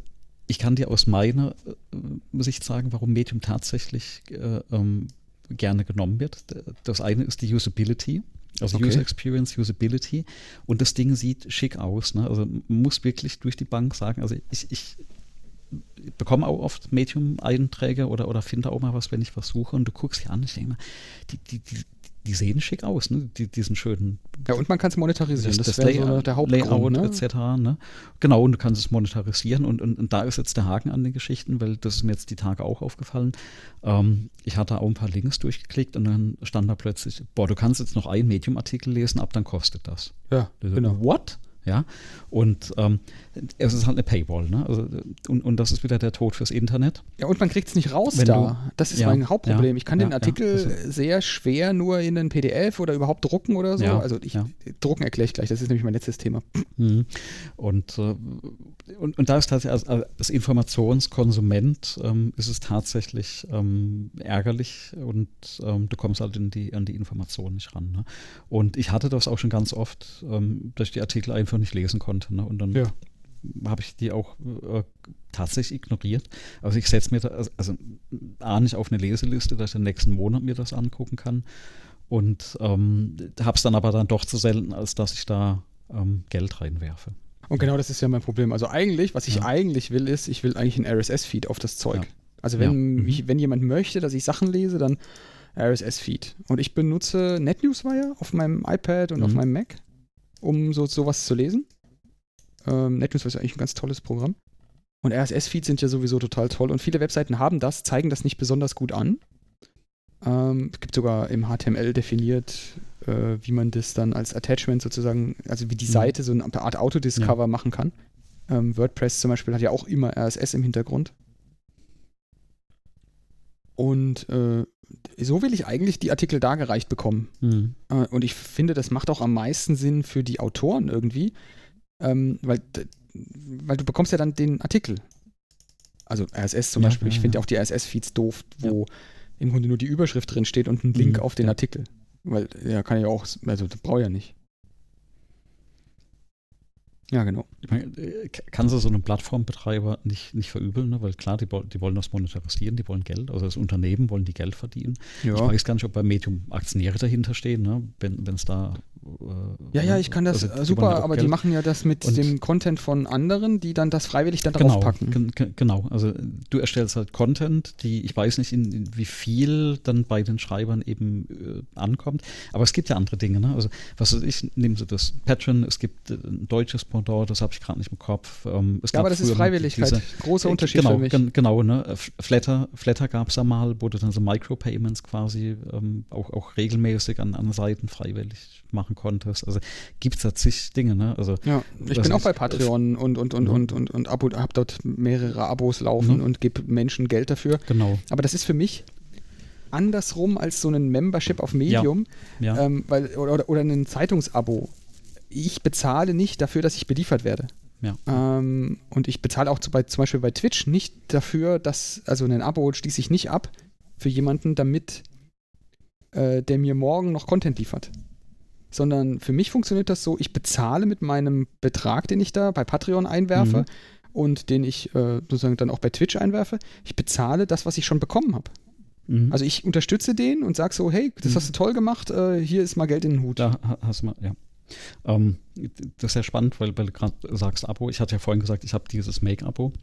ich kann dir aus meiner äh, Sicht sagen, warum Medium tatsächlich äh, ähm, gerne genommen wird. Das eine ist die Usability. Also okay. User Experience, Usability. Und das Ding sieht schick aus. Ne? Also man muss wirklich durch die Bank sagen, also ich, ich bekomme auch oft Medium-Einträge oder, oder finde auch mal was, wenn ich was suche und du guckst hier an, ich denke mal, die, die, die, die sehen schick aus, ne? Die, diesen schönen. Ja, und man kann es monetarisieren. Das, das, das Layout, so der Hauptgrund, ne? etc. Ne? Genau, und du kannst es monetarisieren und, und, und, da ist jetzt der Haken an den Geschichten, weil das ist mir jetzt die Tage auch aufgefallen. Ähm, ich hatte auch ein paar Links durchgeklickt und dann stand da plötzlich, boah, du kannst jetzt noch einen Medium-Artikel lesen, ab dann kostet das. Ja, genau. What? Ja, und ähm, es ist halt eine Paywall, ne? Also, und, und das ist wieder der Tod fürs Internet. Ja, und man kriegt es nicht raus Wenn da. Du, das ist ja, mein Hauptproblem. Ja, ich kann ja, den Artikel also, sehr schwer nur in einen PDF oder überhaupt drucken oder so. also ich, drucken erkläre ich gleich, das ist nämlich mein letztes Thema. Mhm. Und, äh, und, und da ist tatsächlich als, als Informationskonsument ähm, ist es tatsächlich ähm, ärgerlich und ähm, du kommst halt die, an die Informationen nicht ran. Ne? Und ich hatte das auch schon ganz oft, ähm, dass ich die Artikel einfach nicht lesen konnte. Ne? Und dann. Habe ich die auch äh, tatsächlich ignoriert. Also ich setze mir da, also, also A nicht auf eine Leseliste, dass ich den nächsten Monat mir das angucken kann. Und ähm, habe es dann aber dann doch zu selten, als dass ich da ähm, Geld reinwerfe. Und genau das ist ja mein Problem. Also eigentlich, was ich ja. eigentlich will, ist, ich will eigentlich einen RSS-Feed auf das Zeug. Ja. Also wenn, ja. mhm. ich, wenn jemand möchte, dass ich Sachen lese, dann RSS-Feed. Und ich benutze NetNewsWire auf meinem iPad und mhm. auf meinem Mac um so sowas zu lesen. Ähm, NetNews ist eigentlich ein ganz tolles Programm. Und RSS-Feeds sind ja sowieso total toll. Und viele Webseiten haben das, zeigen das nicht besonders gut an. Ähm, es gibt sogar im HTML definiert äh, wie man das dann als Attachment sozusagen, also wie die mhm. Seite so eine Art Autodiscover ja. machen kann. Ähm, WordPress zum Beispiel hat ja auch immer RSS im Hintergrund. Und äh, so will ich eigentlich die Artikel dargereicht bekommen. Mhm. Äh, und ich finde, das macht auch am meisten Sinn für die Autoren irgendwie, ähm, weil, weil du bekommst ja dann den Artikel. Also RSS zum ja, Beispiel. Ja, ich finde ja. auch die RSS-Feeds doof, wo im Grunde nur die Überschrift drin steht und ein Link mhm. auf den Artikel. Weil, ja, kann ich auch, also das brauche ich ja nicht. Ja, genau. Meine, äh, kannst du so einem Plattformbetreiber nicht, nicht verübeln, ne? weil klar, die, die wollen das monetarisieren, die wollen Geld, also das Unternehmen wollen die Geld verdienen. Ja. Ich weiß gar nicht, ob bei Medium Aktionäre dahinter stehen, ne? wenn es da äh, ja, ja, ich kann das also, super, aber Geld. die machen ja das mit und dem Content von anderen, die dann das freiwillig dann genau, draufpacken. Genau, also du erstellst halt Content, die ich weiß nicht, in, in wie viel dann bei den Schreibern eben äh, ankommt, aber es gibt ja andere Dinge. Ne? Also was weiß ich, nehmen Sie das Patreon, es gibt äh, ein deutsches Pendant, das habe ich gerade nicht im Kopf. Ähm, ja, aber das ist Freiwilligkeit, diese, großer äh, Unterschied genau, für mich. Genau, ne? Flatter, Flatter gab es ja mal, wo du dann so Micropayments quasi ähm, auch, auch regelmäßig an, an Seiten freiwillig machen konntest. Also gibt es da zig Dinge, ne? Also, ja, ich bin auch bei Patreon und, und, und, und, und, und Abo, habe dort mehrere Abos laufen mhm. und gebe Menschen Geld dafür. Genau. Aber das ist für mich andersrum als so ein Membership auf Medium, ja. Ja. Ähm, weil, oder, oder ein Zeitungsabo. Ich bezahle nicht dafür, dass ich beliefert werde. Ja. Ähm, und ich bezahle auch zu, bei, zum Beispiel bei Twitch nicht dafür, dass, also ein Abo schließe ich nicht ab für jemanden, damit äh, der mir morgen noch Content liefert sondern für mich funktioniert das so, ich bezahle mit meinem Betrag, den ich da bei Patreon einwerfe mhm. und den ich äh, sozusagen dann auch bei Twitch einwerfe, ich bezahle das, was ich schon bekommen habe. Mhm. Also ich unterstütze den und sage so, hey, das mhm. hast du toll gemacht, äh, hier ist mal Geld in den Hut. Da hast du mal, ja. Ähm, das ist ja spannend, weil, weil du gerade sagst Abo. Ich hatte ja vorhin gesagt, ich habe dieses Make-Abo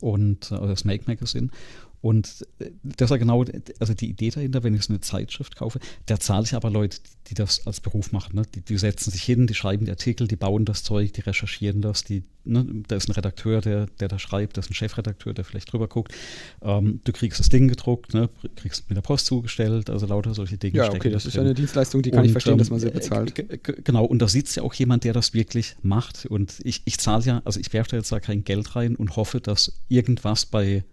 und äh, das Make Magazine und äh, das ist ja genau, also die Idee dahinter, wenn ich so eine Zeitschrift kaufe, da zahle ich aber Leute, die das als Beruf machen. Ne? Die, die, setzen sich hin, die schreiben die Artikel, die bauen das Zeug, die recherchieren das, die, ne? da ist ein Redakteur, der, der da schreibt, da ist ein Chefredakteur, der vielleicht drüber guckt. Ähm, du kriegst das Ding gedruckt, ne? kriegst mit der Post zugestellt, also lauter solche Dinge. Ja, okay, das ist ja eine Dienstleistung, die kann und, ich verstehen, ähm, dass man sie bezahlt. Genau, und da sitzt ja auch jemand, der das wirklich macht. Und ich, ich zahle ja, also ich werfe da jetzt da kein Geld rein und hoffe, dass irgendwas bei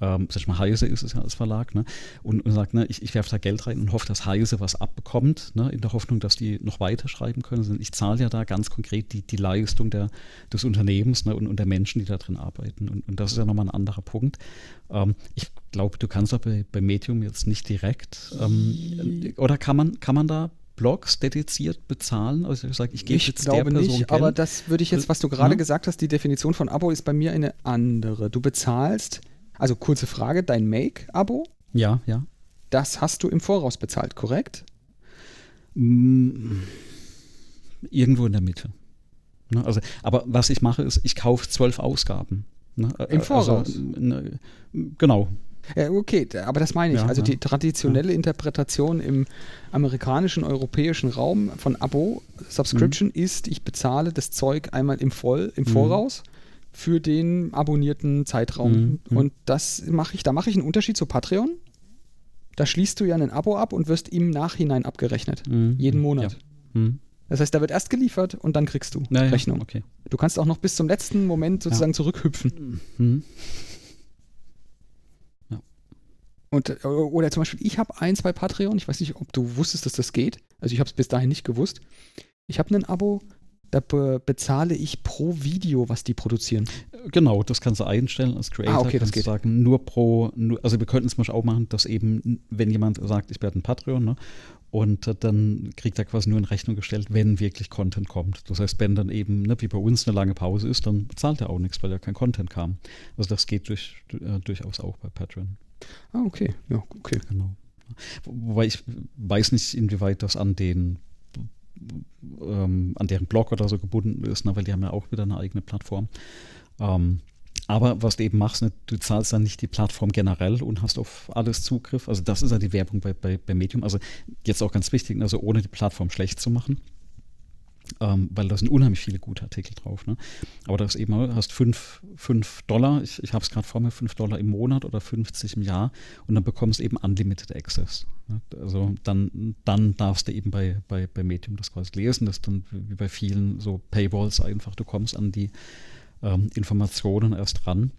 ähm, sag ich mal, Heise ist es ja als Verlag, ne? und, und sagt, ne, ich, ich werfe da Geld rein und hoffe, dass Heise was abbekommt, ne? in der Hoffnung, dass die noch weiter schreiben können. Also ich zahle ja da ganz konkret die, die Leistung der, des Unternehmens ne? und, und der Menschen, die da drin arbeiten. Und, und das ist ja nochmal ein anderer Punkt. Ähm, ich glaube, du kannst aber bei, bei Medium jetzt nicht direkt, ähm, oder kann man, kann man da Blogs dediziert bezahlen? Also ich sage, ich gebe jetzt glaube der Person nicht, Geld. aber das würde ich jetzt, was du gerade ja. gesagt hast, die Definition von Abo ist bei mir eine andere. Du bezahlst also kurze Frage, dein Make-Abo? Ja, ja. Das hast du im Voraus bezahlt, korrekt? Mm, irgendwo in der Mitte. Ne, also, aber was ich mache, ist, ich kaufe zwölf Ausgaben. Ne, Im also, Voraus? Also, genau. Ja, okay, aber das meine ich. Ja, also die traditionelle ja. Interpretation im amerikanischen, europäischen Raum von Abo, Subscription mhm. ist, ich bezahle das Zeug einmal im Voll, im mhm. Für den abonnierten Zeitraum. Mhm. mhm. Und das mache ich, da mache ich einen Unterschied zu Patreon. Da schließt du ja ein Abo ab und wirst im Nachhinein abgerechnet. Mhm. Jeden Monat. Ja. Mhm. Das heißt, da wird erst geliefert und dann kriegst du naja, Rechnung. Okay. Du kannst auch noch bis zum letzten Moment sozusagen ja. zurückhüpfen. Mhm. Ja. Und, äh, oder zum Beispiel, ich habe eins bei Patreon, ich weiß nicht, ob du wusstest, dass das geht. Also ich habe es bis dahin nicht gewusst. Ich habe ein Abo, da be bezahle ich pro Video, was die produzieren. Genau, das kannst du einstellen als Creator. Ah, okay, kannst das geht. sagen, nur pro, nur, also wir könnten es mal auch machen, dass eben, wenn jemand sagt, ich werde ein Patreon, ne, und äh, dann kriegt er quasi nur in Rechnung gestellt, wenn wirklich Content kommt. Das heißt, wenn dann eben, ne, wie bei uns eine lange Pause ist, dann bezahlt er auch nichts, weil ja kein Content kam. Also das geht durch, äh, durchaus auch bei Patreon. Ah, okay, ja, okay. Genau. Wobei ich weiß nicht, inwieweit das an den ähm, an deren Blog oder so gebunden ist, ne, weil die haben ja auch wieder eine eigene Plattform. Ähm, aber was du eben machst, ne, du zahlst dann nicht die Plattform generell und hast auf alles Zugriff. Also das ist ja die Werbung bei, bei, bei Medium. Also jetzt auch ganz wichtig, also ohne die Plattform schlecht zu machen. Ähm, weil da sind unheimlich viele gute Artikel drauf. Ne? Aber das eben, du hast 5 Dollar, ich, ich habe es gerade vor mir, 5 Dollar im Monat oder 50 im Jahr und dann bekommst du eben Unlimited Access. Ne? Also dann, dann darfst du eben bei, bei, bei Medium das quasi lesen, das ist dann wie bei vielen so Paywalls einfach, du kommst an die ähm, Informationen erst ran.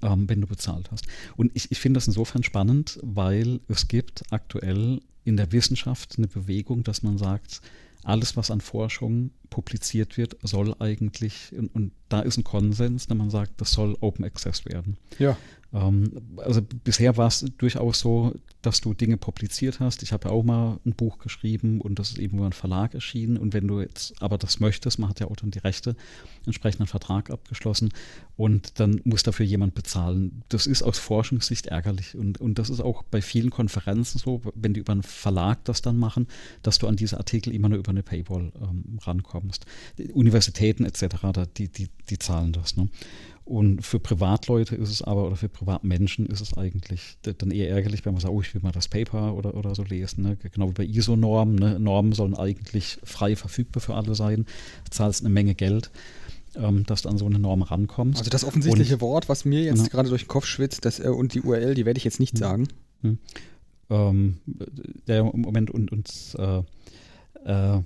Ähm, wenn du bezahlt hast. Und ich, ich finde das insofern spannend, weil es gibt aktuell in der Wissenschaft eine Bewegung, dass man sagt, alles, was an Forschung publiziert wird, soll eigentlich, und, und da ist ein Konsens, wenn man sagt, das soll Open Access werden. Ja. Ähm, also bisher war es durchaus so, dass du Dinge publiziert hast. Ich habe ja auch mal ein Buch geschrieben und das ist eben über einen Verlag erschienen. Und wenn du jetzt aber das möchtest, man hat ja auch dann die Rechte, entsprechenden Vertrag abgeschlossen und dann muss dafür jemand bezahlen. Das ist aus Forschungssicht ärgerlich. Und, und das ist auch bei vielen Konferenzen so, wenn die über einen Verlag das dann machen, dass du an diese Artikel immer nur über eine Paywall ähm, rankommst. Universitäten etc., die, die, die zahlen das. Ne? Und für Privatleute ist es aber, oder für Privatmenschen ist es eigentlich dann eher ärgerlich, wenn man sagt, oh, ich will mal das Paper oder, oder so lesen. Ne? Genau wie bei ISO-Normen. Ne? Normen sollen eigentlich frei verfügbar für alle sein. Du zahlst eine Menge Geld, ähm, dass du an so eine Norm rankommst. Also das offensichtliche und, Wort, was mir jetzt genau. gerade durch den Kopf schwitzt, das, äh, und die URL, die werde ich jetzt nicht hm. sagen. Hm. Ähm, der Moment und, und äh, äh,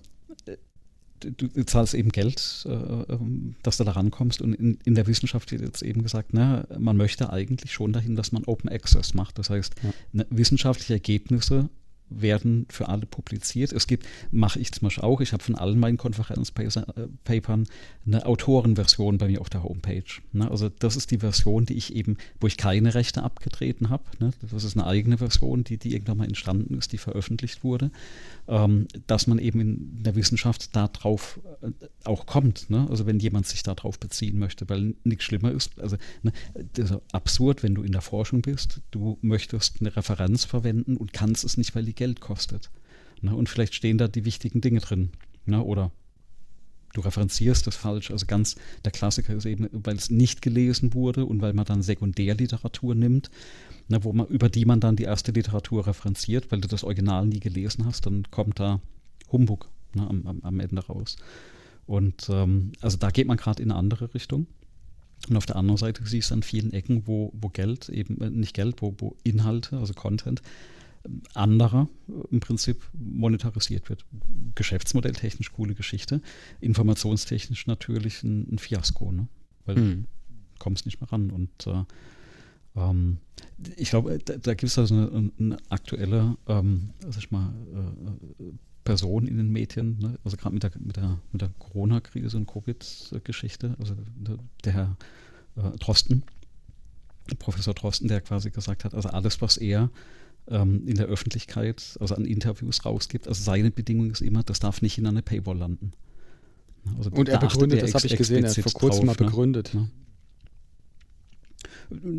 du zahlst eben Geld, äh, ähm, dass du da rankommst. Und in, in, der Wissenschaft wird jetzt eben gesagt, na, man möchte eigentlich schon dahin, dass man Open Access macht. Das heißt, ja. ne, wissenschaftliche Ergebnisse werden für alle publiziert. Es gibt, mache ich zum Beispiel auch, ich habe von allen meinen Konferenzpapern eine Autorenversion bei mir auf der Homepage. Ne? Also das ist die Version, die ich eben, wo ich keine Rechte abgetreten habe. Ne? Das ist eine eigene Version, die, die irgendwann mal entstanden ist, die veröffentlicht wurde. Ähm, dass man eben in der Wissenschaft darauf äh, auch kommt. Ne? Also wenn jemand sich darauf beziehen möchte, weil nichts schlimmer ist. Also ne, das ist absurd, wenn du in der Forschung bist, du möchtest eine Referenz verwenden und kannst es nicht, weil die Geld kostet. Ne? Und vielleicht stehen da die wichtigen Dinge drin. Ne? Oder du referenzierst das falsch. Also ganz der Klassiker ist eben, weil es nicht gelesen wurde und weil man dann Sekundärliteratur nimmt, ne, wo man, über die man dann die erste Literatur referenziert, weil du das Original nie gelesen hast, dann kommt da Humbug ne, am, am, Ende raus. Und ähm, also da geht man gerade in eine andere Richtung. Und auf der anderen Seite siehst du an vielen Ecken, wo, wo Geld, eben äh, nicht Geld, wo, wo Inhalte, also Content, anderer im Prinzip monetarisiert wird. Geschäftsmodell technisch coole Geschichte, informationstechnisch natürlich ein, ein Fiasko, ne? weil mhm. du kommst nicht mehr ran. Und äh, ähm, ich glaube, da, da gibt es also eine, eine aktuelle, ähm, sag mal, äh, Person in den Medien, ne? also gerade mit der, mit der, mit der Corona-Krise und Covid-Geschichte, also der, der Herr äh, Drosten, Professor Drosten, der quasi gesagt hat, also alles, was er ähm, in der Öffentlichkeit, also an Interviews rausgibt. Also seine Bedingung ist immer, das darf nicht in eine Paywall landen. Also und er begründet, das habe ich gesehen, er hat vor kurzem drauf, mal ne? begründet. Ne?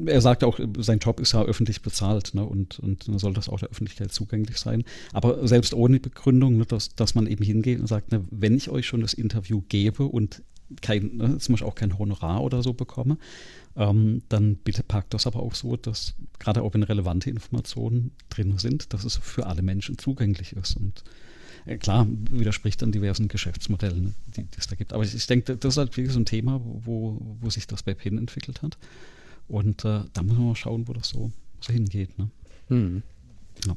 Er sagt auch, sein Job ist ja öffentlich bezahlt ne, und, und soll das auch der Öffentlichkeit zugänglich sein. Aber selbst ohne Begründung, ne, dass, dass man eben hingeht und sagt, ne, wenn ich euch schon das Interview gebe und kein, ne, zum Beispiel auch kein Honorar oder so bekomme, ähm, dann bitte packt das aber auch so, dass gerade auch wenn relevante Informationen drin sind, dass es für alle Menschen zugänglich ist. Und äh, klar, widerspricht dann diversen Geschäftsmodellen, die, die es da gibt. Aber ich, ich denke, das ist halt wirklich so ein Thema, wo, wo sich das bei PIN entwickelt hat. Und äh, da muss man mal schauen, wo das so, so hingeht. Ne? Hm. Ja.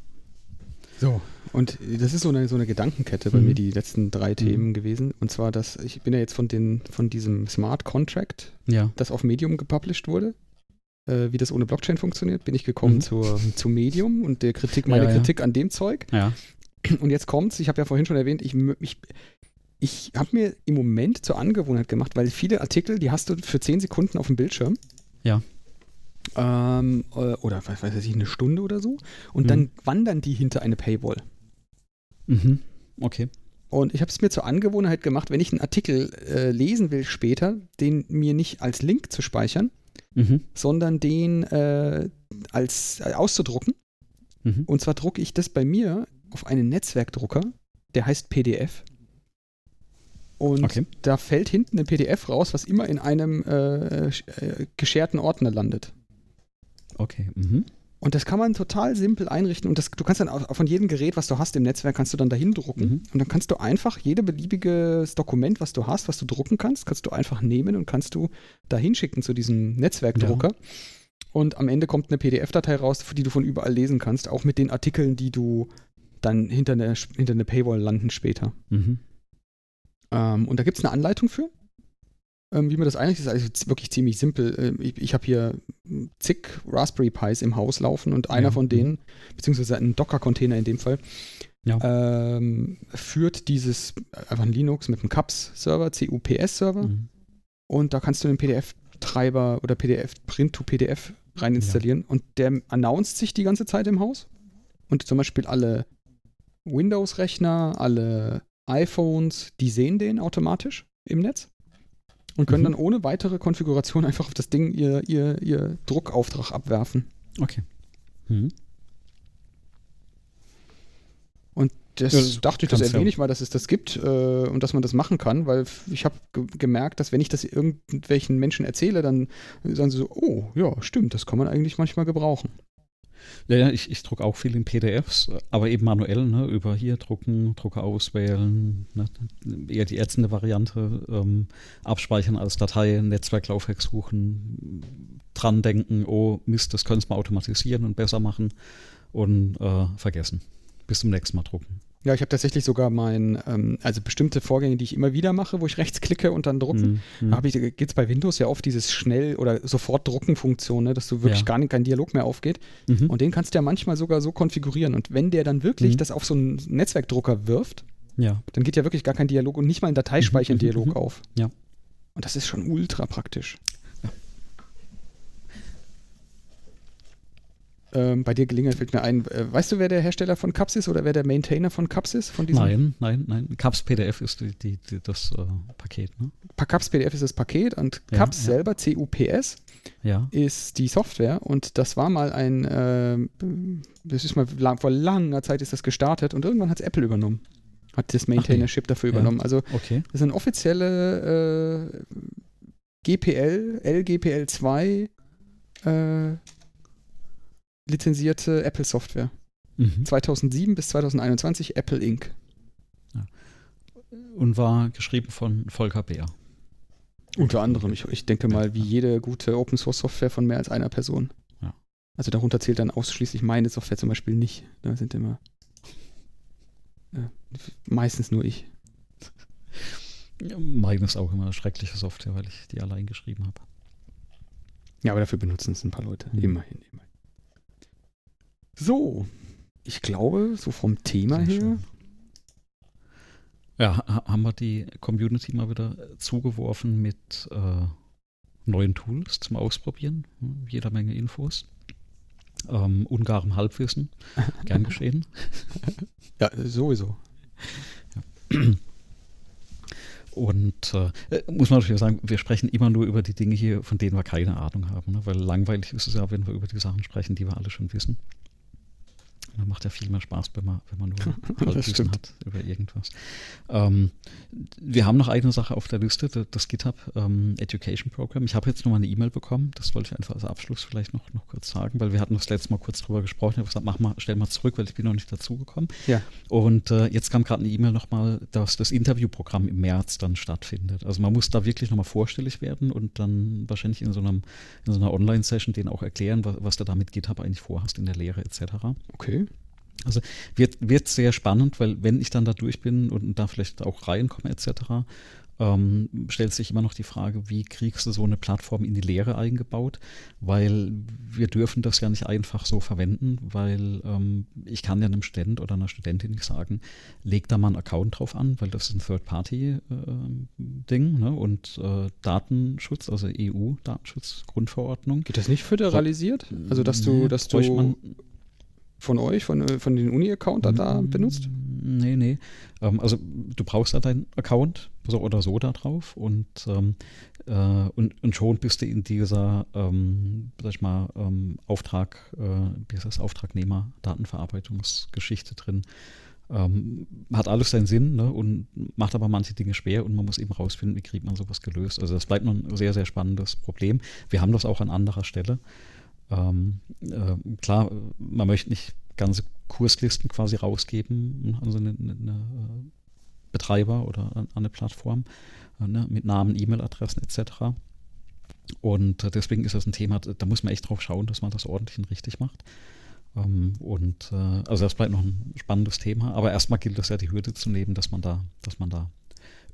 So, und das ist so eine, so eine Gedankenkette bei mhm. mir die letzten drei mhm. Themen gewesen. Und zwar, dass ich bin ja jetzt von, den, von diesem Smart Contract, ja. das auf Medium gepublished wurde, äh, wie das ohne Blockchain funktioniert, bin ich gekommen mhm. zur, zu Medium und der Kritik, meine ja, Kritik an dem Zeug. Ja. Und jetzt kommt's, ich habe ja vorhin schon erwähnt, ich, ich, ich habe mir im Moment zur Angewohnheit gemacht, weil viele Artikel, die hast du für zehn Sekunden auf dem Bildschirm. Ja. Ähm, äh, oder was weiß ich, eine Stunde oder so. Und mhm. dann wandern die hinter eine Paywall. Mhm. Okay. Und ich habe es mir zur Angewohnheit gemacht, wenn ich einen Artikel äh, lesen will später, den mir nicht als Link zu speichern, mhm. sondern den äh, als äh, auszudrucken. Mhm. Und zwar drucke ich das bei mir auf einen Netzwerkdrucker, der heißt PDF. Und okay. da fällt hinten ein PDF raus, was immer in einem äh, äh, gescherten Ordner landet. Okay. Mhm. Und das kann man total simpel einrichten und das, du kannst dann auch von jedem Gerät, was du hast im Netzwerk, kannst du dann dahin drucken mhm. und dann kannst du einfach jede beliebiges Dokument, was du hast, was du drucken kannst, kannst du einfach nehmen und kannst du dahin schicken zu diesem Netzwerkdrucker. Ja. Und am Ende kommt eine PDF-Datei raus, die du von überall lesen kannst, auch mit den Artikeln, die du dann hinter eine, hinter eine Paywall landen später. Mhm. Ähm, und da gibt es eine Anleitung für. Ähm, wie man das eigentlich ist, also wirklich ziemlich simpel. Ähm, ich, ich habe hier zig Raspberry Pis im Haus laufen und einer ja. von denen, beziehungsweise ein Docker-Container in dem Fall, ja. ähm, führt dieses einfach ein Linux mit einem CUPS-Server, CUPS-Server. Mhm. Und da kannst du den PDF-Treiber oder PDF, Print to PDF rein installieren. Ja. Und der announced sich die ganze Zeit im Haus. Und zum Beispiel alle Windows-Rechner, alle iPhones, die sehen den automatisch im Netz und können mhm. dann ohne weitere Konfiguration einfach auf das Ding ihr, ihr, ihr Druckauftrag abwerfen. Okay. Mhm. Und das, ja, das dachte ich, das erwähne ich mal, dass es das gibt äh, und dass man das machen kann, weil ich habe gemerkt, dass wenn ich das irgendwelchen Menschen erzähle, dann sagen sie so, oh, ja, stimmt, das kann man eigentlich manchmal gebrauchen. Ja, ich, ich drucke auch viel in PDFs, aber eben manuell, ne, über hier drucken, Drucker auswählen, ne, eher die ätzende Variante, ähm, abspeichern als Datei, Netzwerklaufwerk suchen, dran denken, oh Mist, das können wir automatisieren und besser machen und äh, vergessen. Bis zum nächsten Mal drucken. Ja, ich habe tatsächlich sogar mein, ähm, also bestimmte Vorgänge, die ich immer wieder mache, wo ich rechts klicke und dann drucken. Mhm. Da geht es bei Windows ja oft dieses schnell oder sofort drucken Funktion, ne, dass du wirklich ja. gar nicht kein Dialog mehr aufgeht. Mhm. Und den kannst du ja manchmal sogar so konfigurieren. Und wenn der dann wirklich mhm. das auf so einen Netzwerkdrucker wirft, ja. dann geht ja wirklich gar kein Dialog und nicht mal ein Dateispeichern-Dialog mhm. auf. Ja. Und das ist schon ultra praktisch. Ähm, bei dir gelingen, fällt mir ein. Äh, weißt du, wer der Hersteller von Cups ist oder wer der Maintainer von Cups ist? Von diesem? Nein, nein, nein. Cups PDF ist die, die, die das äh, Paket. Ne? Cups PDF ist das Paket und ja, Cups ja. selber, CUPS, ja. ist die Software und das war mal ein, äh, das ist mal lang, vor langer Zeit ist das gestartet und irgendwann hat es Apple übernommen. Hat das Maintainership nee. dafür übernommen. Also okay. das ist eine offizielle äh, GPL, LGPL 2 äh, lizenzierte Apple-Software. Mhm. 2007 bis 2021 Apple Inc. Ja. Und war geschrieben von Volker Bär. Unter anderem. Ich, ich denke mal, wie jede gute Open-Source-Software von mehr als einer Person. Ja. Also darunter zählt dann ausschließlich meine Software zum Beispiel nicht. Da sind immer äh, meistens nur ich. Meine ist auch immer schreckliche Software, weil ich die allein geschrieben habe. Ja, aber dafür benutzen es ein paar Leute. Mhm. Immerhin, immerhin. So, ich glaube, so vom Thema Sehr her. Schön. Ja, haben wir die Community mal wieder zugeworfen mit äh, neuen Tools zum Ausprobieren. Hm, jeder Menge Infos. Ähm, ungarem Halbwissen. Gern geschehen. ja, sowieso. Ja. Und äh, muss man natürlich sagen, wir sprechen immer nur über die Dinge hier, von denen wir keine Ahnung haben. Ne? Weil langweilig ist es ja, wenn wir über die Sachen sprechen, die wir alle schon wissen. Das macht ja viel mehr Spaß, wenn man, wenn man nur Halbwissen hat über irgendwas. Ähm, wir haben noch eine Sache auf der Liste, das GitHub ähm, Education Program. Ich habe jetzt noch mal eine E-Mail bekommen, das wollte ich einfach als Abschluss vielleicht noch, noch kurz sagen, weil wir hatten das letzte Mal kurz drüber gesprochen. Ich habe gesagt, mach mal, stell mal zurück, weil ich bin noch nicht dazugekommen. Ja. Und äh, jetzt kam gerade eine E-Mail nochmal, dass das Interviewprogramm im März dann stattfindet. Also man muss da wirklich nochmal vorstellig werden und dann wahrscheinlich in so, einem, in so einer Online-Session denen auch erklären, was, was du da mit GitHub eigentlich vorhast in der Lehre etc. Okay. Also wird, wird sehr spannend, weil wenn ich dann da durch bin und da vielleicht auch reinkomme etc., ähm, stellt sich immer noch die Frage, wie kriegst du so eine Plattform in die Lehre eingebaut? Weil wir dürfen das ja nicht einfach so verwenden, weil ähm, ich kann ja einem Student oder einer Studentin nicht sagen, leg da mal einen Account drauf an, weil das ist ein Third-Party-Ding äh, ne? und äh, Datenschutz, also EU-Datenschutzgrundverordnung. Geht das nicht föderalisiert? Also dass du, dass du von euch, von, äh, von den Uni-Account da, da mm, benutzt? Nee, nee. Ähm, also du brauchst da deinen Account so oder so da drauf und, ähm, äh, und, und schon bist du in dieser, ähm, sag ich mal, ähm, Auftrag, äh, wie heißt das, Auftragnehmer-Datenverarbeitungsgeschichte drin. Ähm, hat alles seinen Sinn ne, und macht aber manche Dinge schwer und man muss eben rausfinden, wie kriegt man sowas gelöst. Also das bleibt noch ein sehr, sehr spannendes Problem. Wir haben das auch an anderer Stelle. Ähm, äh, klar, man möchte nicht ganze Kurslisten quasi rausgeben, also eine, eine, eine äh, Betreiber oder an, eine Plattform äh, ne, mit Namen, E-Mail-Adressen etc. Und äh, deswegen ist das ein Thema, da muss man echt drauf schauen, dass man das ordentlich und richtig macht. Ähm, und äh, also das bleibt noch ein spannendes Thema, aber erstmal gilt es ja die Hürde zu nehmen, dass man da, dass man da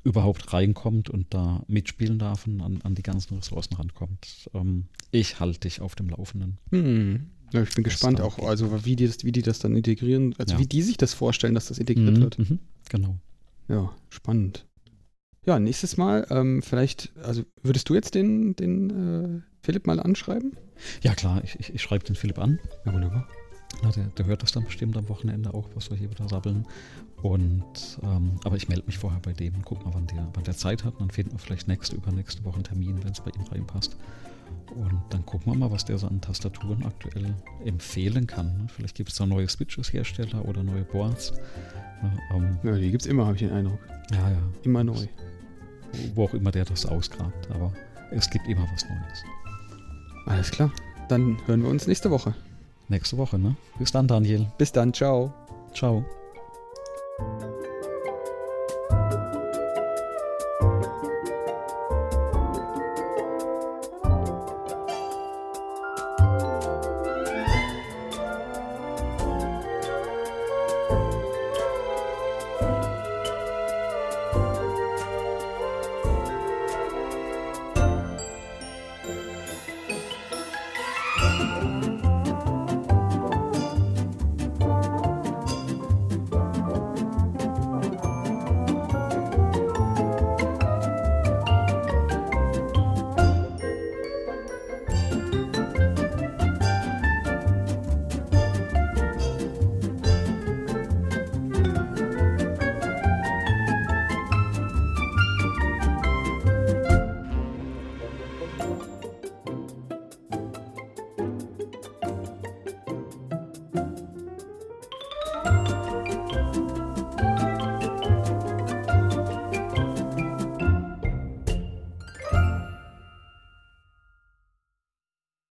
überhaupt reinkommt und da mitspielen darf und an, an die ganzen Ressourcen rankommt. Ähm, ich halte dich auf dem Laufenden. Hm. Ja, ich bin gespannt auch, also wie die, das, wie die das dann integrieren, also ja. wie die sich das vorstellen, dass das integriert mhm, wird. Mhm, genau. Ja, spannend. Ja, nächstes Mal, ähm, vielleicht, also würdest du jetzt den, den äh, Philipp mal anschreiben? Ja, klar, ich, ich, ich schreibe den Philipp an. Ja, wunderbar. Na, der, der, hört das dann bestimmt am Wochenende auch, was wir hier wieder sabbeln. Und ähm, aber ich melde mich vorher bei dem und guck mal, wann der, wann der Zeit hat. Und dann finden wir vielleicht nächste, übernächste Woche einen Termin, wenn es bei ihm reinpasst. Und dann gucken wir mal, was der so an Tastaturen aktuell empfehlen kann. Ne? Vielleicht gibt es da neue Switches-Hersteller oder neue Boards. Ähm, ja, die gibt es immer, habe ich den Eindruck. Ja, ja. Immer neu. Wo auch immer der das ausgrabt. Aber es gibt immer was Neues. Alles klar. Dann hören wir uns nächste Woche. Nächste Woche, ne? Bis dann, Daniel. Bis dann, ciao. Ciao. うん。